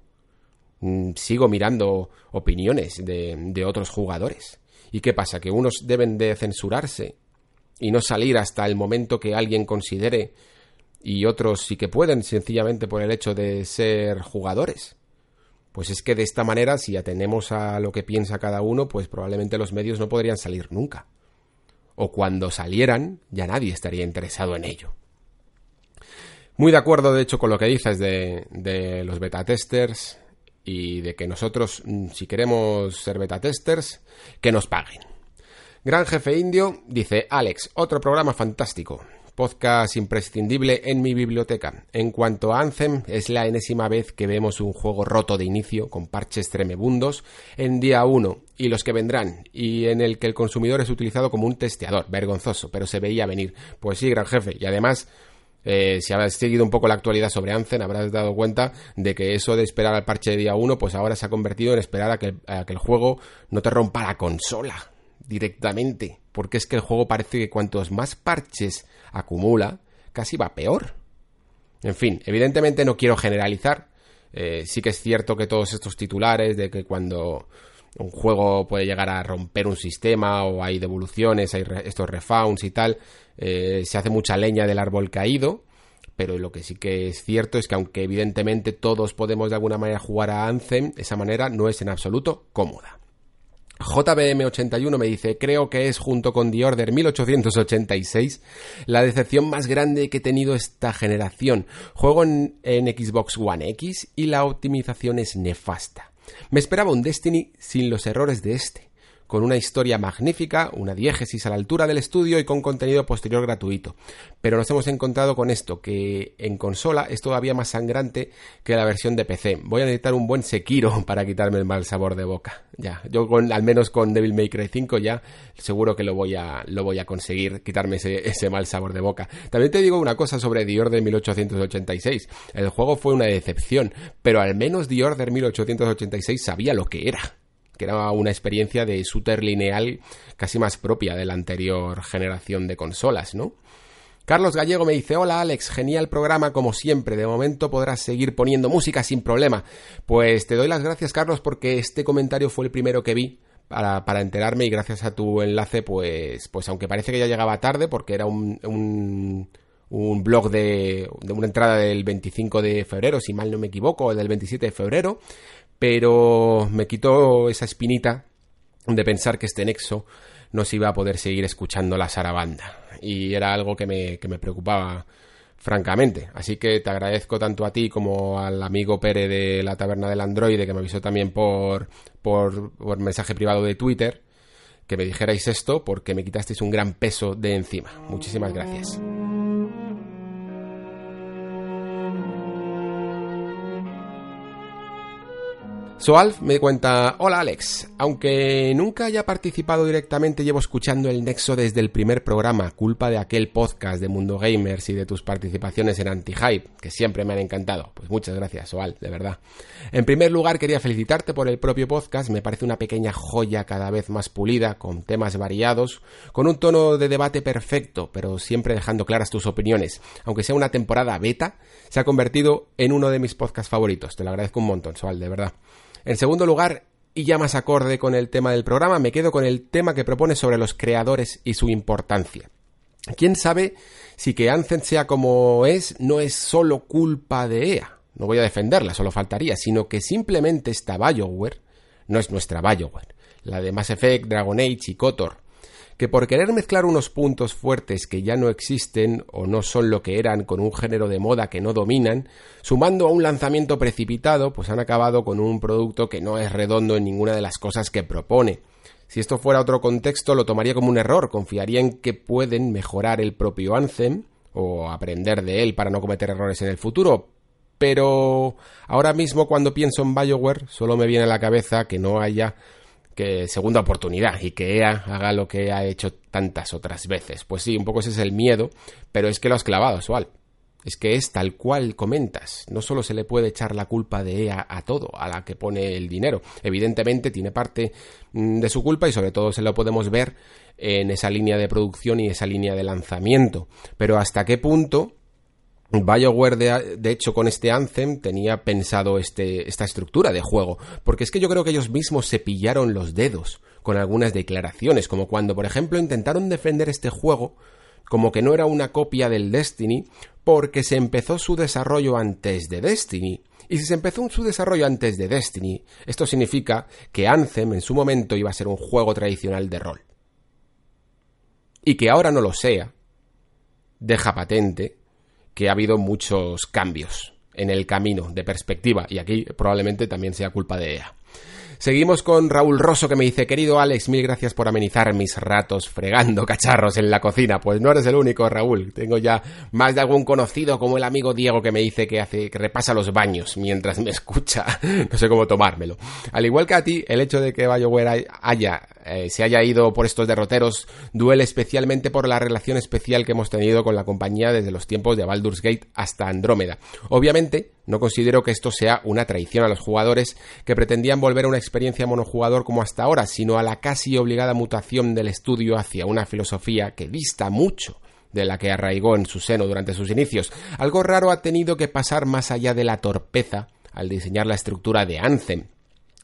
Mm, sigo mirando opiniones de, de otros jugadores. ¿Y qué pasa? ¿Que unos deben de censurarse y no salir hasta el momento que alguien considere y otros sí que pueden sencillamente por el hecho de ser jugadores. Pues es que de esta manera, si atendemos a lo que piensa cada uno, pues probablemente los medios no podrían salir nunca. O cuando salieran, ya nadie estaría interesado en ello. Muy de acuerdo, de hecho, con lo que dices de, de los beta testers y de que nosotros, mm, si queremos ser beta testers, que nos paguen. Gran Jefe Indio dice, Alex, otro programa fantástico. Podcast imprescindible en mi biblioteca. En cuanto a Anthem, es la enésima vez que vemos un juego roto de inicio, con parches tremebundos, en día 1 y los que vendrán, y en el que el consumidor es utilizado como un testeador, vergonzoso, pero se veía venir. Pues sí, gran jefe, y además eh, si habrás seguido un poco la actualidad sobre Anthem, habrás dado cuenta de que eso de esperar al parche de día 1, pues ahora se ha convertido en esperar a que el juego no te rompa la consola directamente, porque es que el juego parece que cuantos más parches acumula, casi va peor. En fin, evidentemente no quiero generalizar. Eh, sí que es cierto que todos estos titulares de que cuando un juego puede llegar a romper un sistema o hay devoluciones, hay estos refounds y tal, eh, se hace mucha leña del árbol caído. Pero lo que sí que es cierto es que aunque evidentemente todos podemos de alguna manera jugar a Anthem, esa manera no es en absoluto cómoda. JBM81 me dice, creo que es junto con The Order 1886 la decepción más grande que he tenido esta generación. Juego en, en, Xbox One X y la optimización es nefasta. Me esperaba un Destiny sin los errores de este con una historia magnífica, una diégesis a la altura del estudio y con contenido posterior gratuito. Pero nos hemos encontrado con esto, que en consola es todavía más sangrante que la versión de PC. Voy a necesitar un buen Sekiro para quitarme el mal sabor de boca. Ya, yo con, al menos con Devil May Cry 5 ya seguro que lo voy a, lo voy a conseguir, quitarme ese, ese mal sabor de boca. También te digo una cosa sobre The Order 1886. El juego fue una decepción, pero al menos The Order 1886 sabía lo que era que era una experiencia de shooter lineal casi más propia de la anterior generación de consolas, ¿no? Carlos Gallego me dice, hola Alex, genial programa como siempre, de momento podrás seguir poniendo música sin problema. Pues te doy las gracias Carlos porque este comentario fue el primero que vi para, enterarme y gracias a tu enlace pues, pues aunque parece que ya llegaba tarde porque era un, un, blog de, de una entrada del 25 de febrero, si mal no me equivoco, del 27 de febrero, pero me quitó esa espinita de pensar que este nexo no se iba a poder seguir escuchando la sarabanda. Y era algo que me, que me preocupaba francamente. Así que te agradezco tanto a ti como al amigo Pere de la Taberna del Androide que me avisó también por, por, por mensaje privado de Twitter que me dijerais esto porque me quitasteis un gran peso de encima. Muchísimas gracias. Soalf me cuenta, hola Alex, aunque nunca haya participado directamente llevo escuchando el Nexo desde el primer programa, culpa de aquel podcast de Mundo Gamers y de tus participaciones en Anti-Hype, que siempre me han encantado. Pues muchas gracias, Soal, de verdad. En primer lugar quería felicitarte por el propio podcast, me parece una pequeña joya cada vez más pulida, con temas variados, con un tono de debate perfecto, pero siempre dejando claras tus opiniones. Aunque sea una temporada beta, se ha convertido en uno de mis podcasts favoritos, te lo agradezco un montón, Soal, de verdad. En segundo lugar, y ya más acorde con el tema del programa, me quedo con el tema que propone sobre los creadores y su importancia. ¿Quién sabe si que Anthem sea como es no es solo culpa de EA? No voy a defenderla, solo faltaría, sino que simplemente esta BioWare no es nuestra BioWare. La de Mass Effect, Dragon Age y KOTOR que por querer mezclar unos puntos fuertes que ya no existen o no son lo que eran con un género de moda que no dominan, sumando a un lanzamiento precipitado, pues han acabado con un producto que no es redondo en ninguna de las cosas que propone. Si esto fuera otro contexto lo tomaría como un error, confiaría en que pueden mejorar el propio Anthem o aprender de él para no cometer errores en el futuro, pero ahora mismo cuando pienso en BioWare solo me viene a la cabeza que no haya que segunda oportunidad y que EA haga lo que ha hecho tantas otras veces. Pues sí, un poco ese es el miedo, pero es que lo has clavado, Sual. Es que es tal cual comentas. No solo se le puede echar la culpa de EA a todo, a la que pone el dinero. Evidentemente tiene parte mm, de su culpa y sobre todo se lo podemos ver en esa línea de producción y esa línea de lanzamiento. Pero hasta qué punto BioWare, de, de, hecho, con este Anthem tenía pensado este, esta estructura de juego, porque es que yo creo que ellos mismos se pillaron los dedos con algunas declaraciones, como cuando, por ejemplo, intentaron defender este juego como que no era una copia del Destiny, porque se empezó su desarrollo antes de Destiny. Y si se empezó su desarrollo antes de Destiny, esto significa que Anthem en su momento iba a ser un juego tradicional de rol. Y que ahora no lo sea, deja patente que ha habido muchos cambios en el camino de perspectiva y aquí probablemente también sea culpa de ella. Seguimos con Raúl Rosso que me dice, querido Alex, mil gracias por amenizar mis ratos fregando cacharros en la cocina. Pues no eres el único, Raúl. Tengo ya más de algún conocido como el amigo Diego que me dice que hace, que repasa los baños mientras me escucha. No sé cómo tomármelo. Al igual que a ti, el hecho de que BioWare haya, eh, se haya ido por estos derroteros duele especialmente por la relación especial que hemos tenido con la compañía desde los tiempos de Baldur's Gate hasta Andrómeda. Obviamente, no considero que esto sea una traición a los jugadores que pretendían volver a una experiencia monojugador como hasta ahora, sino a la casi obligada mutación del estudio hacia una filosofía que dista mucho de la que arraigó en su seno durante sus inicios. Algo raro ha tenido que pasar más allá de la torpeza al diseñar la estructura de Anthem.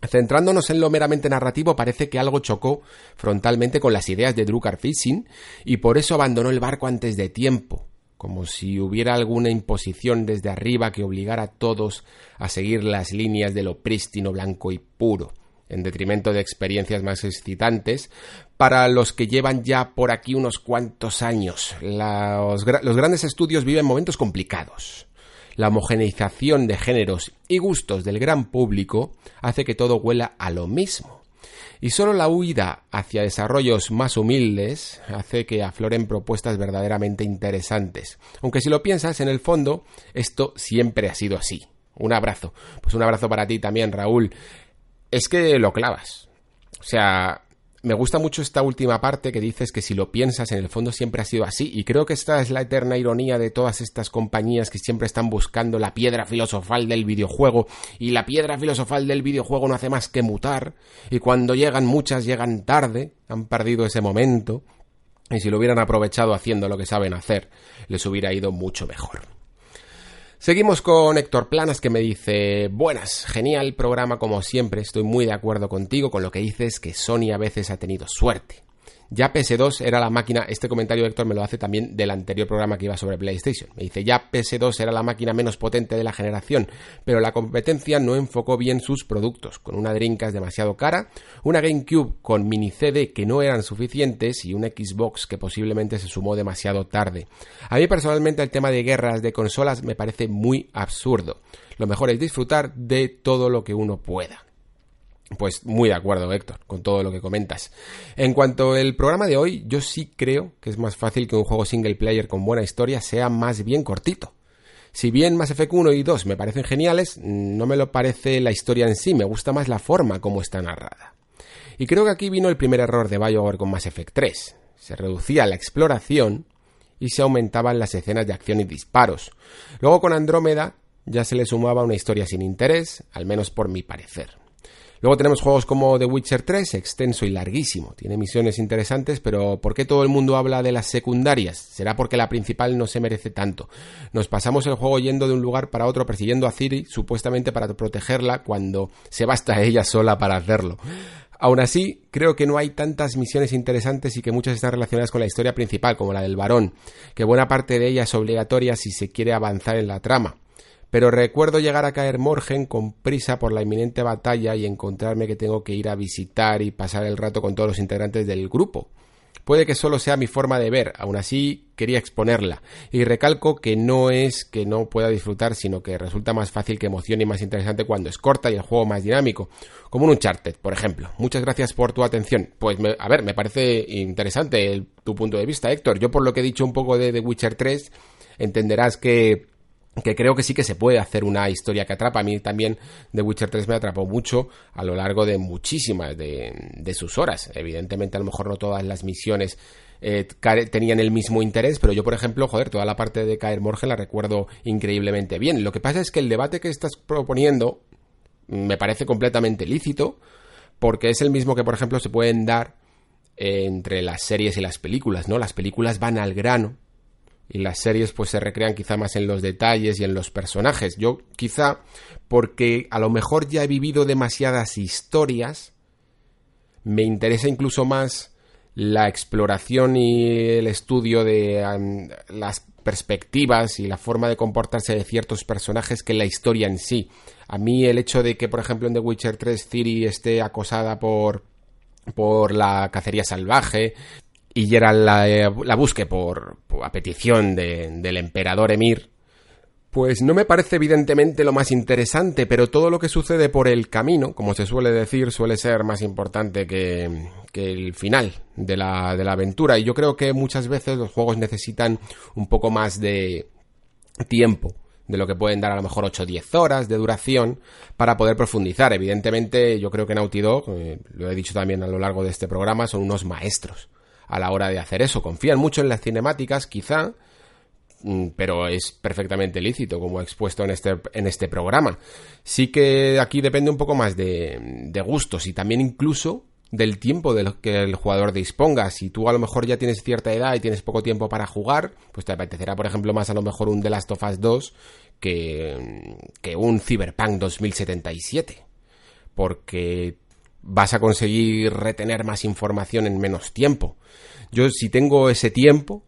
Centrándonos en lo meramente narrativo, parece que algo chocó frontalmente con las ideas de Drucker Fishing y por eso abandonó el barco antes de tiempo, como si hubiera alguna imposición desde arriba que obligara a todos a seguir las líneas de lo prístino, blanco y puro. en detrimento de experiencias más excitantes, para los que llevan ya por aquí unos cuantos años. Los, los grandes estudios viven momentos complicados. La homogeneización de géneros y gustos del gran público hace que todo huela a lo mismo. Y solo la huida hacia desarrollos más humildes hace que afloren propuestas verdaderamente interesantes. Aunque si lo piensas, en el fondo, esto siempre ha sido así. Un abrazo. Pues un abrazo para ti también, Raúl. Es que lo clavas. O sea, me gusta mucho esta última parte que dices que si lo piensas, en el fondo siempre ha sido así. Y creo que esta es la eterna ironía de todas estas compañías que siempre están buscando la piedra filosofal del videojuego. Y la piedra filosofal del videojuego no hace más que mutar. Y cuando llegan muchas, llegan tarde. Han perdido ese momento. Y si lo hubieran aprovechado haciendo lo que saben hacer, les hubiera ido mucho mejor. Seguimos con Héctor Planas que me dice, buenas, genial programa como siempre, estoy muy de acuerdo contigo con lo que dices que Sony a veces ha tenido suerte. Ya PS2 era la máquina, este comentario Héctor me lo hace también del anterior programa que iba sobre PlayStation. Me dice, ya PS2 era la máquina menos potente de la generación, pero la competencia no enfocó bien sus productos, con una Dreamcast demasiado cara, una GameCube con mini CD que no eran suficientes y una Xbox que posiblemente se sumó demasiado tarde. A mí personalmente el tema de guerras de consolas me parece muy absurdo. Lo mejor es disfrutar de todo lo que uno pueda. Pues muy de acuerdo, Héctor, con todo lo que comentas. En cuanto al programa de hoy, yo sí creo que es más fácil que un juego single player con buena historia sea más bien cortito. Si bien Mass Effect 1 y 2 me parecen geniales, no me lo parece la historia en sí, me gusta más la forma como está narrada. Y creo que aquí vino el primer error de BioWare con Mass Effect 3. Se reducía la exploración y se aumentaban las escenas de acción y disparos. Luego con Andrómeda ya se le sumaba una historia sin interés, al menos por mi parecer. Luego tenemos juegos como The Witcher 3, extenso y larguísimo. Tiene misiones interesantes, pero ¿por qué todo el mundo habla de las secundarias? ¿Será porque la principal no se merece tanto? Nos pasamos el juego yendo de un lugar para otro persiguiendo a Ciri, supuestamente para protegerla, cuando se basta ella sola para hacerlo. Aún así, creo que no hay tantas misiones interesantes y que muchas están relacionadas con la historia principal, como la del varón, que buena parte de ella es obligatoria si se quiere avanzar en la trama pero recuerdo llegar a caer Morgen con prisa por la inminente batalla y encontrarme que tengo que ir a visitar y pasar el rato con todos los integrantes del grupo. Puede que solo sea mi forma de ver, aún así quería exponerla. Y recalco que no es que no pueda disfrutar, sino que resulta más fácil que emocione y más interesante cuando es corta y el juego más dinámico. Como un Uncharted, por ejemplo. Muchas gracias por tu atención. Pues, a ver, me parece interesante tu punto de vista, Héctor. Yo por lo que he dicho un poco de The Witcher 3, entenderás que que creo que sí que se puede hacer una historia que atrapa. A mí también The Witcher 3 me atrapó mucho a lo largo de muchísimas de, sus horas. Evidentemente, a lo mejor no todas las misiones eh, tenían el mismo interés, pero yo, por ejemplo, joder, toda la parte de Caer Morgen la recuerdo increíblemente bien. Lo que pasa es que el debate que estás proponiendo me parece completamente lícito, porque es el mismo que, por ejemplo, se pueden dar entre las series y las películas, ¿no? Las películas van al grano y las series pues se recrean quizá más en los detalles y en los personajes. Yo quizá porque a lo mejor ya he vivido demasiadas historias, me interesa incluso más la exploración y el estudio de las perspectivas y la forma de comportarse de ciertos personajes que la historia en sí. A mí el hecho de que, por ejemplo, en The Witcher 3 Ciri esté acosada por por la cacería salvaje, y Geralt la, eh, la busque por, a petición del emperador Emir, pues no me parece evidentemente lo más interesante, pero todo lo que sucede por el camino, como se suele decir, suele ser más importante que, que el final de la, de la aventura. Y yo creo que muchas veces los juegos necesitan un poco más de tiempo de lo que pueden dar a lo mejor 8 o 10 horas de duración para poder profundizar. Evidentemente, yo creo que Naughty Dog, eh, lo he dicho también a lo largo de este programa, son unos maestros a la hora de hacer eso. Confían mucho en las cinemáticas, quizá, mm, pero es perfectamente lícito, como he expuesto en este, en este programa. Sí que aquí depende un poco más de, de gustos y también incluso del tiempo de lo que el jugador disponga. Si tú a lo mejor ya tienes cierta edad y tienes poco tiempo para jugar, pues te apetecerá, por ejemplo, más a lo mejor un The Last of Us 2 que, que un Cyberpunk 2077. Porque vas a conseguir retener más información en menos tiempo. Yo si tengo ese tiempo,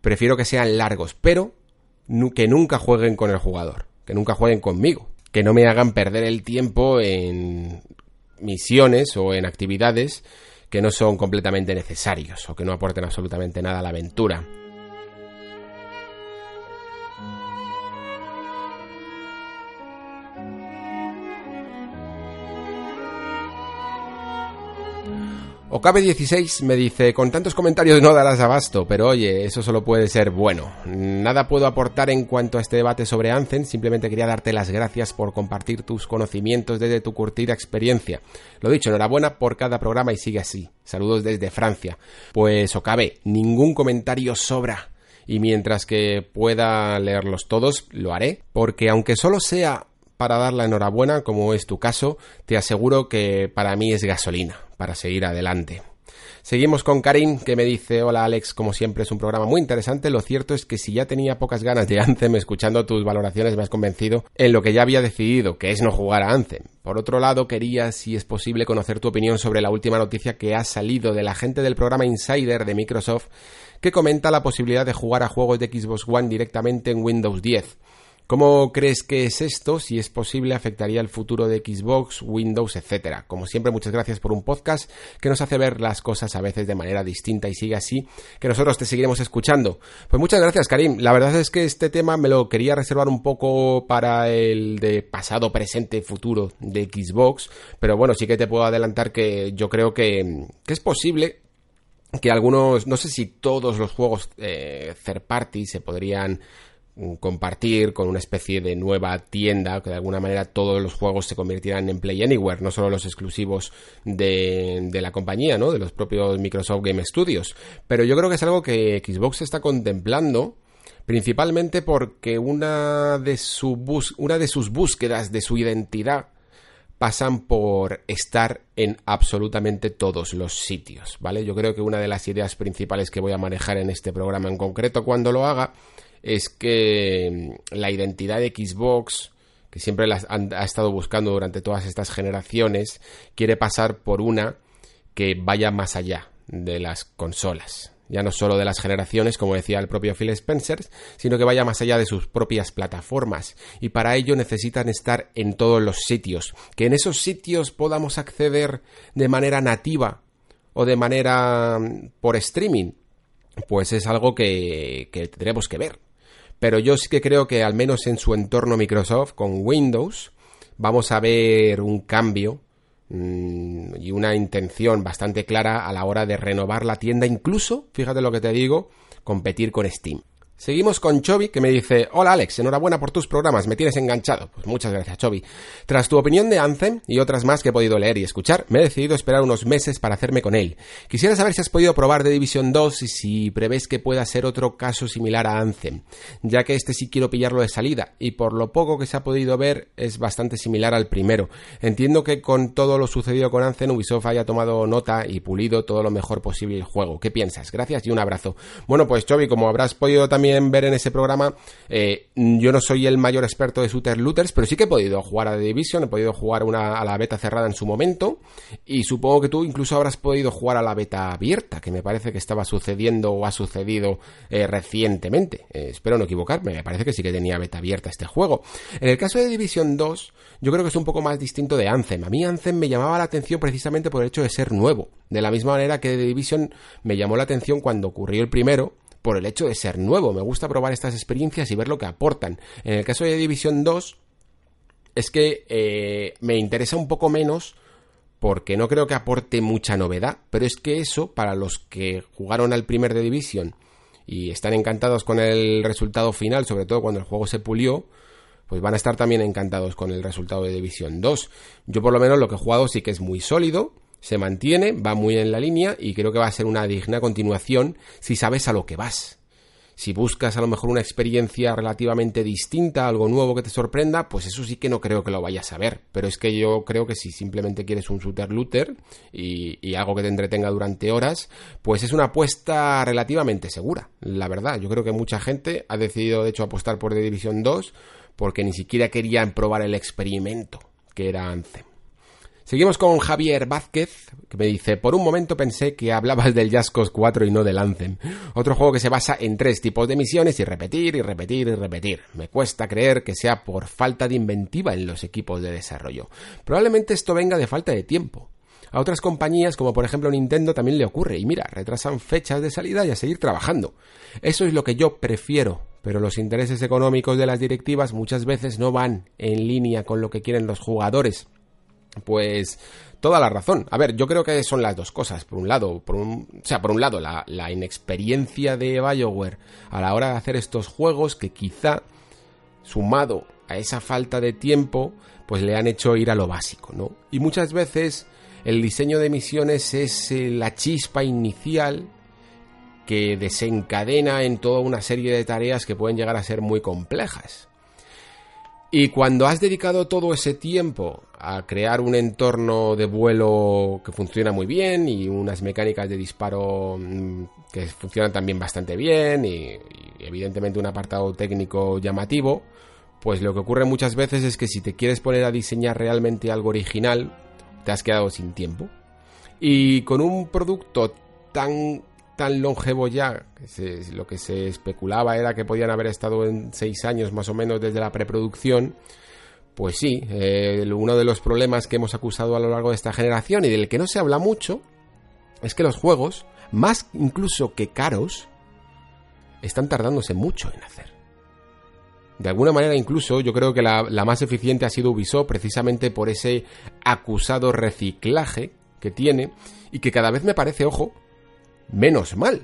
prefiero que sean largos, pero que nunca jueguen con el jugador, que nunca jueguen conmigo, que no me hagan perder el tiempo en misiones o en actividades que no son completamente necesarios o que no aporten absolutamente nada a la aventura. Ocabe16 me dice, con tantos comentarios no darás abasto, pero oye, eso solo puede ser bueno. Nada puedo aportar en cuanto a este debate sobre Anzen, simplemente quería darte las gracias por compartir tus conocimientos desde tu curtida experiencia. Lo dicho, enhorabuena por cada programa y sigue así. Saludos desde Francia. Pues Okabe, ningún comentario sobra. Y mientras que pueda leerlos todos, lo haré, porque aunque solo sea para dar la enhorabuena, como es tu caso, te aseguro que para mí es gasolina para seguir adelante. Seguimos con Karim, que me dice, hola Alex, como siempre es un programa muy interesante, lo cierto es que si ya tenía pocas ganas de Anthem, escuchando tus valoraciones me has convencido en lo que ya había decidido, que es no jugar a Anthem. Por otro lado, quería, si es posible, conocer tu opinión sobre la última noticia que ha salido de la gente del programa Insider de Microsoft, que comenta la posibilidad de jugar a juegos de Xbox One directamente en Windows 10. ¿Cómo crees que es esto? Si es posible, afectaría el futuro de Xbox, Windows, etcétera. Como siempre, muchas gracias por un podcast que nos hace ver las cosas a veces de manera distinta y sigue así, que nosotros te seguiremos escuchando. Pues muchas gracias, Karim. La verdad es que este tema me lo quería reservar un poco para el de pasado, presente, futuro de Xbox, pero bueno, sí que te puedo adelantar que yo creo que, es posible que algunos, no sé si todos los juegos eh, third party se podrían compartir con una especie de nueva tienda que de alguna manera todos los juegos se convirtieran en Play Anywhere, no solo los exclusivos de, la compañía, ¿no? de los propios Microsoft Game Studios. Pero yo creo que es algo que Xbox está contemplando principalmente porque una de, su una de sus búsquedas de su identidad pasan por estar en absolutamente todos los sitios, ¿vale? Yo creo que una de las ideas principales que voy a manejar en este programa en concreto cuando lo haga es que mm, la identidad de Xbox, que siempre la ha estado buscando durante todas estas generaciones, quiere pasar por una que vaya más allá de las consolas. Ya no solo de las generaciones, como decía el propio Phil Spencer, sino que vaya más allá de sus propias plataformas. Y para ello necesitan estar en todos los sitios. Que en esos sitios podamos acceder de manera nativa o de manera mm, por streaming, pues es algo que tendremos que ver pero yo sí que creo que al menos en su entorno Microsoft con Windows vamos a ver un cambio mm, y una intención bastante clara a la hora de renovar la tienda, incluso, fíjate lo que te digo, competir con Steam. Seguimos con Chobi, que me dice, hola Alex, enhorabuena por tus programas, me tienes enganchado. Pues muchas gracias, Chobi. Tras tu opinión de Anthem y otras más que he podido leer y escuchar, me he decidido esperar unos meses para hacerme con él. Quisiera saber si has podido probar The Division 2 y si prevés que pueda ser otro caso similar a Anthem, ya que este sí quiero pillarlo de salida, y por lo poco que se ha podido ver es bastante similar al primero. Entiendo que con todo lo sucedido con Anthem, Ubisoft haya tomado nota y pulido todo lo mejor posible el juego. ¿Qué piensas? Gracias y un abrazo. Bueno, pues Chobi, como habrás podido también ver en ese programa, eh, yo no soy el mayor experto de shooter looters, pero sí que he podido jugar a The Division, he podido jugar una, a la beta cerrada en su momento, y supongo que tú incluso habrás podido jugar a la beta abierta, que me parece que estaba sucediendo o ha sucedido eh, recientemente. Eh, espero no equivocarme, me parece que sí que tenía beta abierta este juego. En el caso de Division 2, yo creo que es un poco más distinto de Anthem. A mí Anthem me llamaba la atención precisamente por el hecho de ser nuevo. De la misma manera que The Division me llamó la atención cuando ocurrió el primero, por el hecho de ser nuevo. Me gusta probar estas experiencias y ver lo que aportan. En el caso de Division 2, es que eh, me interesa un poco menos porque no creo que aporte mucha novedad, pero es que eso, para los que jugaron al primer de Division y están encantados con el resultado final, sobre todo cuando el juego se pulió, pues van a estar también encantados con el resultado de Division 2. Yo por lo menos lo que he jugado sí que es muy sólido, se mantiene, va muy en la línea y creo que va a ser una digna continuación si sabes a lo que vas. Si buscas a lo mejor una experiencia relativamente distinta, algo nuevo que te sorprenda, pues eso sí que no creo que lo vayas a ver. Pero es que yo creo que si simplemente quieres un shooter looter y, algo que te entretenga durante horas, pues es una apuesta relativamente segura, la verdad. Yo creo que mucha gente ha decidido de hecho apostar por The Division 2 porque ni siquiera querían probar el experimento que era Anthem. Seguimos con Javier Vázquez, que me dice, por un momento pensé que hablabas del Jaskos 4 y no del Anthem. Otro juego que se basa en tres tipos de misiones y repetir y repetir y repetir. Me cuesta creer que sea por falta de inventiva en los equipos de desarrollo. Probablemente esto venga de falta de tiempo. A otras compañías, como por ejemplo Nintendo, también le ocurre, y mira, retrasan fechas de salida y a seguir trabajando. Eso es lo que yo prefiero, pero los intereses económicos de las directivas muchas veces no van en línea con lo que quieren los jugadores pues toda la razón. A ver, yo creo que son las dos cosas. Por un lado, por un, o sea, por un lado, la, inexperiencia de BioWare a la hora de hacer estos juegos que quizá, sumado a esa falta de tiempo, pues le han hecho ir a lo básico, ¿no? Y muchas veces el diseño de misiones es eh, la chispa inicial que desencadena en toda una serie de tareas que pueden llegar a ser muy complejas. Y cuando has dedicado todo ese tiempo a crear un entorno de vuelo que funciona muy bien y unas mecánicas de disparo mm, que funcionan también bastante bien y, evidentemente un apartado técnico llamativo, pues lo que ocurre muchas veces es que si te quieres poner a diseñar realmente algo original, te has quedado sin tiempo. Y con un producto tan tan longevo ya, lo que se especulaba era que podían haber estado en seis años más o menos desde la preproducción, pues sí, eh, uno de los problemas que hemos acusado a lo largo de esta generación y del que no se habla mucho, es que los juegos, más incluso que caros, están tardándose mucho en hacer. De alguna manera incluso yo creo que la, la más eficiente ha sido Ubisoft precisamente por ese acusado reciclaje que tiene y que cada vez me parece, ojo, menos mal.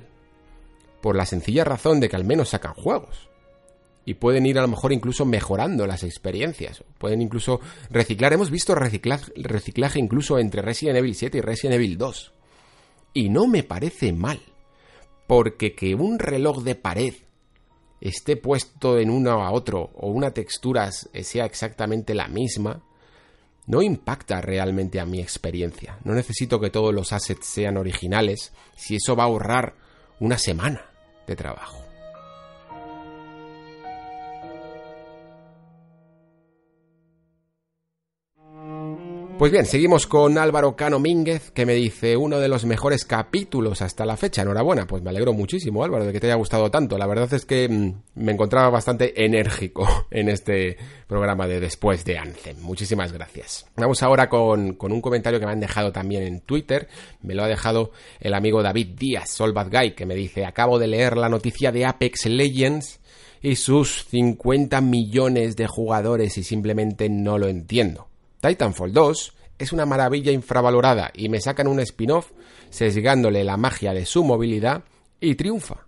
Por la sencilla razón de que al menos sacan juegos. Y pueden ir a lo mejor incluso mejorando las experiencias. Pueden incluso reciclar. Hemos visto reciclaje, reciclaje incluso entre Resident Evil 7 y Resident Evil 2. Y no me parece mal. Porque que un reloj de pared esté puesto en uno a otro o una textura sea exactamente la misma, no impacta realmente a mi experiencia. No necesito que todos los assets sean originales si eso va a ahorrar una semana de trabajo. Pues bien, seguimos con Álvaro Cano Mínguez, que me dice uno de los mejores capítulos hasta la fecha. Enhorabuena, pues me alegro muchísimo, Álvaro, de que te haya gustado tanto. La verdad es que mm, me encontraba bastante enérgico en este programa de Después de Anthem. Muchísimas gracias. Vamos ahora con, con un comentario que me han dejado también en Twitter. Me lo ha dejado el amigo David Díaz, Sol Bad Guy, que me dice: Acabo de leer la noticia de Apex Legends y sus 50 millones de jugadores y simplemente no lo entiendo. Titanfall 2 es una maravilla infravalorada y me sacan un spin-off sesgándole la magia de su movilidad y triunfa.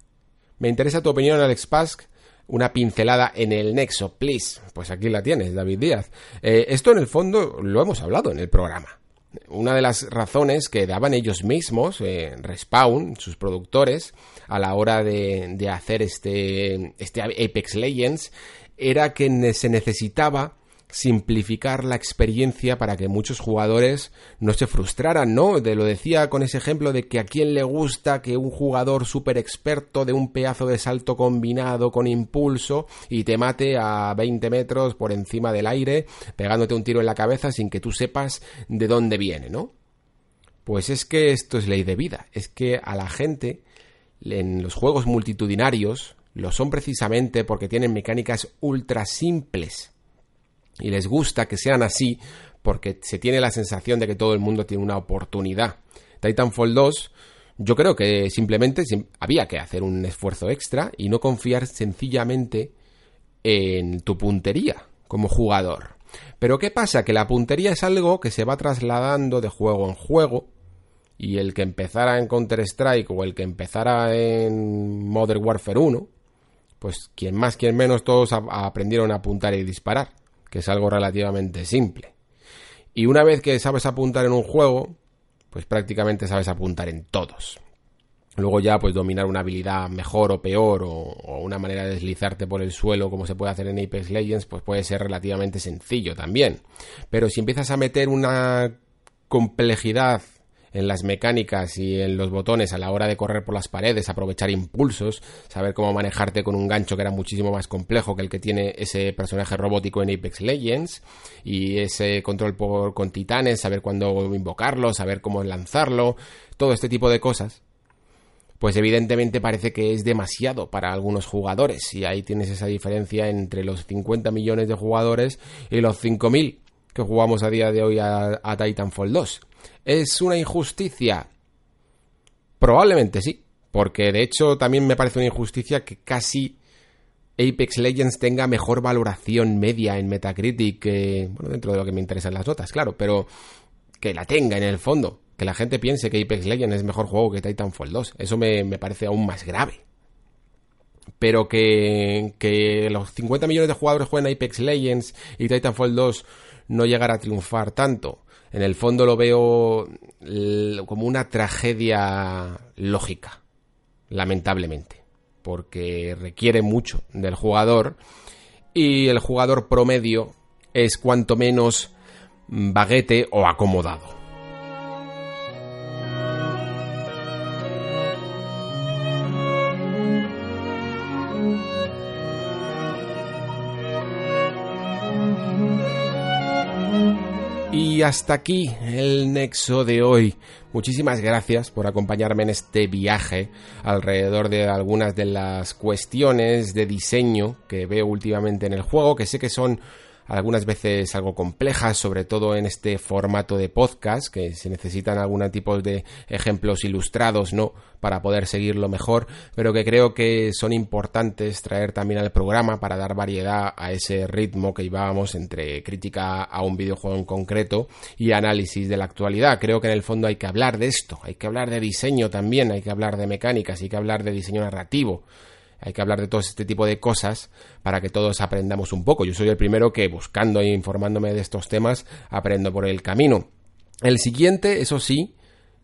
Me interesa tu opinión, Alex Pask. Una pincelada en el nexo, please. Pues aquí la tienes, David Díaz. Eh, esto en el fondo lo hemos hablado en el programa. Una de las razones que daban ellos mismos, eh, Respawn, sus productores, a la hora de, de hacer este, este Apex Legends, era que se necesitaba simplificar la experiencia para que muchos jugadores no se frustraran, ¿no? Te lo decía con ese ejemplo de que a quién le gusta que un jugador súper experto de un pedazo de salto combinado con impulso y te mate a 20 metros por encima del aire, pegándote un tiro en la cabeza sin que tú sepas de dónde viene, ¿no? Pues es que esto es ley de vida, es que a la gente en los juegos multitudinarios lo son precisamente porque tienen mecánicas ultra simples y les gusta que sean así porque se tiene la sensación de que todo el mundo tiene una oportunidad. Titanfall 2 yo creo que simplemente había que hacer un esfuerzo extra y no confiar sencillamente en tu puntería como jugador. Pero ¿qué pasa? Que la puntería es algo que se va trasladando de juego en juego y el que empezara en Counter-Strike o el que empezara en Modern Warfare 1, pues quien más, quien menos, todos aprendieron a apuntar y disparar que es algo relativamente simple. Y una vez que sabes apuntar en un juego, pues prácticamente sabes apuntar en todos. Luego ya, pues dominar una habilidad mejor o peor, o, una manera de deslizarte por el suelo, como se puede hacer en Apex Legends, pues puede ser relativamente sencillo también. Pero si empiezas a meter una complejidad en las mecánicas y en los botones a la hora de correr por las paredes, aprovechar impulsos, saber cómo manejarte con un gancho que era muchísimo más complejo que el que tiene ese personaje robótico en Apex Legends, y ese control por, con titanes, saber cuándo invocarlo, saber cómo lanzarlo, todo este tipo de cosas pues evidentemente parece que es demasiado para algunos jugadores y ahí tienes esa diferencia entre los 50 millones de jugadores y los 5.000 que jugamos a día de hoy a, Titanfall 2. ¿Es una injusticia? Probablemente sí, porque de hecho también me parece una injusticia que casi Apex Legends tenga mejor valoración media en Metacritic, bueno, dentro de lo que me interesan las notas, claro, pero que la tenga en el fondo que la gente piense que Apex Legends es mejor juego que Titanfall 2. Eso me, parece aún más grave. Pero que, que, los 50 millones de jugadores jueguen Apex Legends y Titanfall 2 no llegara a triunfar tanto. En el fondo lo veo como una tragedia lógica, lamentablemente, porque requiere mucho del jugador y el jugador promedio es cuanto menos baguete o acomodado. Y hasta aquí el nexo de hoy. Muchísimas gracias por acompañarme en este viaje alrededor de algunas de las cuestiones de diseño que veo últimamente en el juego, que sé que son algunas veces algo complejas, sobre todo en este formato de podcast, que se necesitan algún tipo de ejemplos ilustrados, ¿no? Para poder seguirlo mejor, pero que creo que son importantes traer también al programa para dar variedad a ese ritmo que llevábamos entre crítica a un videojuego en concreto y análisis de la actualidad. Creo que en el fondo hay que hablar de esto, hay que hablar de diseño también, hay que hablar de mecánicas, hay que hablar de diseño narrativo hay que hablar de todo este tipo de cosas para que todos aprendamos un poco. Yo soy el primero que buscando e informándome de estos temas aprendo por el camino. El siguiente, eso sí,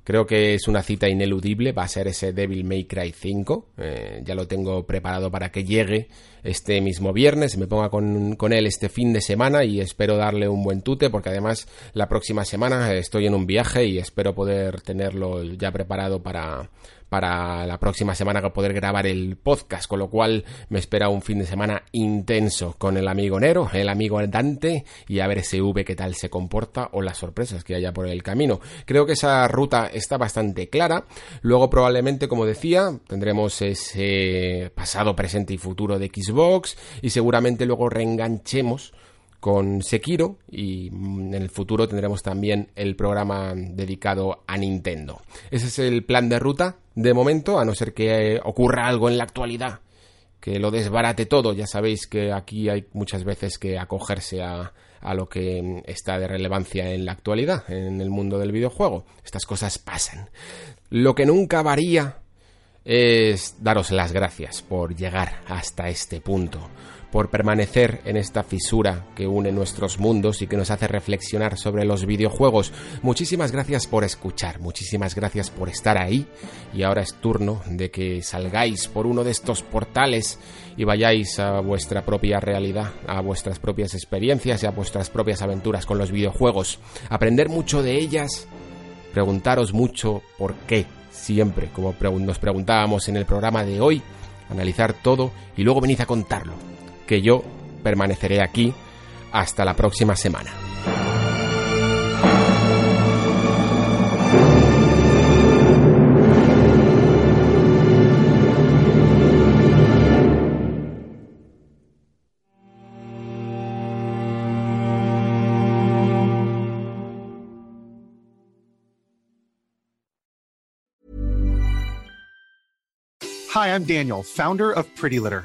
creo que es una cita ineludible, va a ser ese Devil May Cry 5. Eh, ya lo tengo preparado para que llegue este mismo viernes, me ponga con, con, él este fin de semana y espero darle un buen tute porque además la próxima semana estoy en un viaje y espero poder tenerlo ya preparado para, para la próxima semana poder grabar el podcast, con lo cual me espera un fin de semana intenso con el amigo Nero, el amigo Dante y a ver ese V qué tal se comporta o las sorpresas que haya por el camino. Creo que esa ruta está bastante clara. Luego probablemente, como decía, tendremos ese pasado, presente y futuro de Xbox y seguramente luego reenganchemos con Sekiro y en el futuro tendremos también el programa dedicado a Nintendo. Ese es el plan de ruta de momento, a no ser que ocurra algo en la actualidad que lo desbarate todo. Ya sabéis que aquí hay muchas veces que acogerse a, a lo que está de relevancia en la actualidad, en el mundo del videojuego. Estas cosas pasan. Lo que nunca varía es daros las gracias por llegar hasta este punto por permanecer en esta fisura que une nuestros mundos y que nos hace reflexionar sobre los videojuegos. Muchísimas gracias por escuchar, muchísimas gracias por estar ahí y ahora es turno de que salgáis por uno de estos portales y vayáis a vuestra propia realidad, a vuestras propias experiencias y a vuestras propias aventuras con los videojuegos. Aprender mucho de ellas, preguntaros mucho por qué, siempre, como nos preguntábamos en el programa de hoy, analizar todo y luego venid a contarlo que yo permaneceré aquí hasta la próxima semana. Hi, I'm Daniel, founder of Pretty Litter.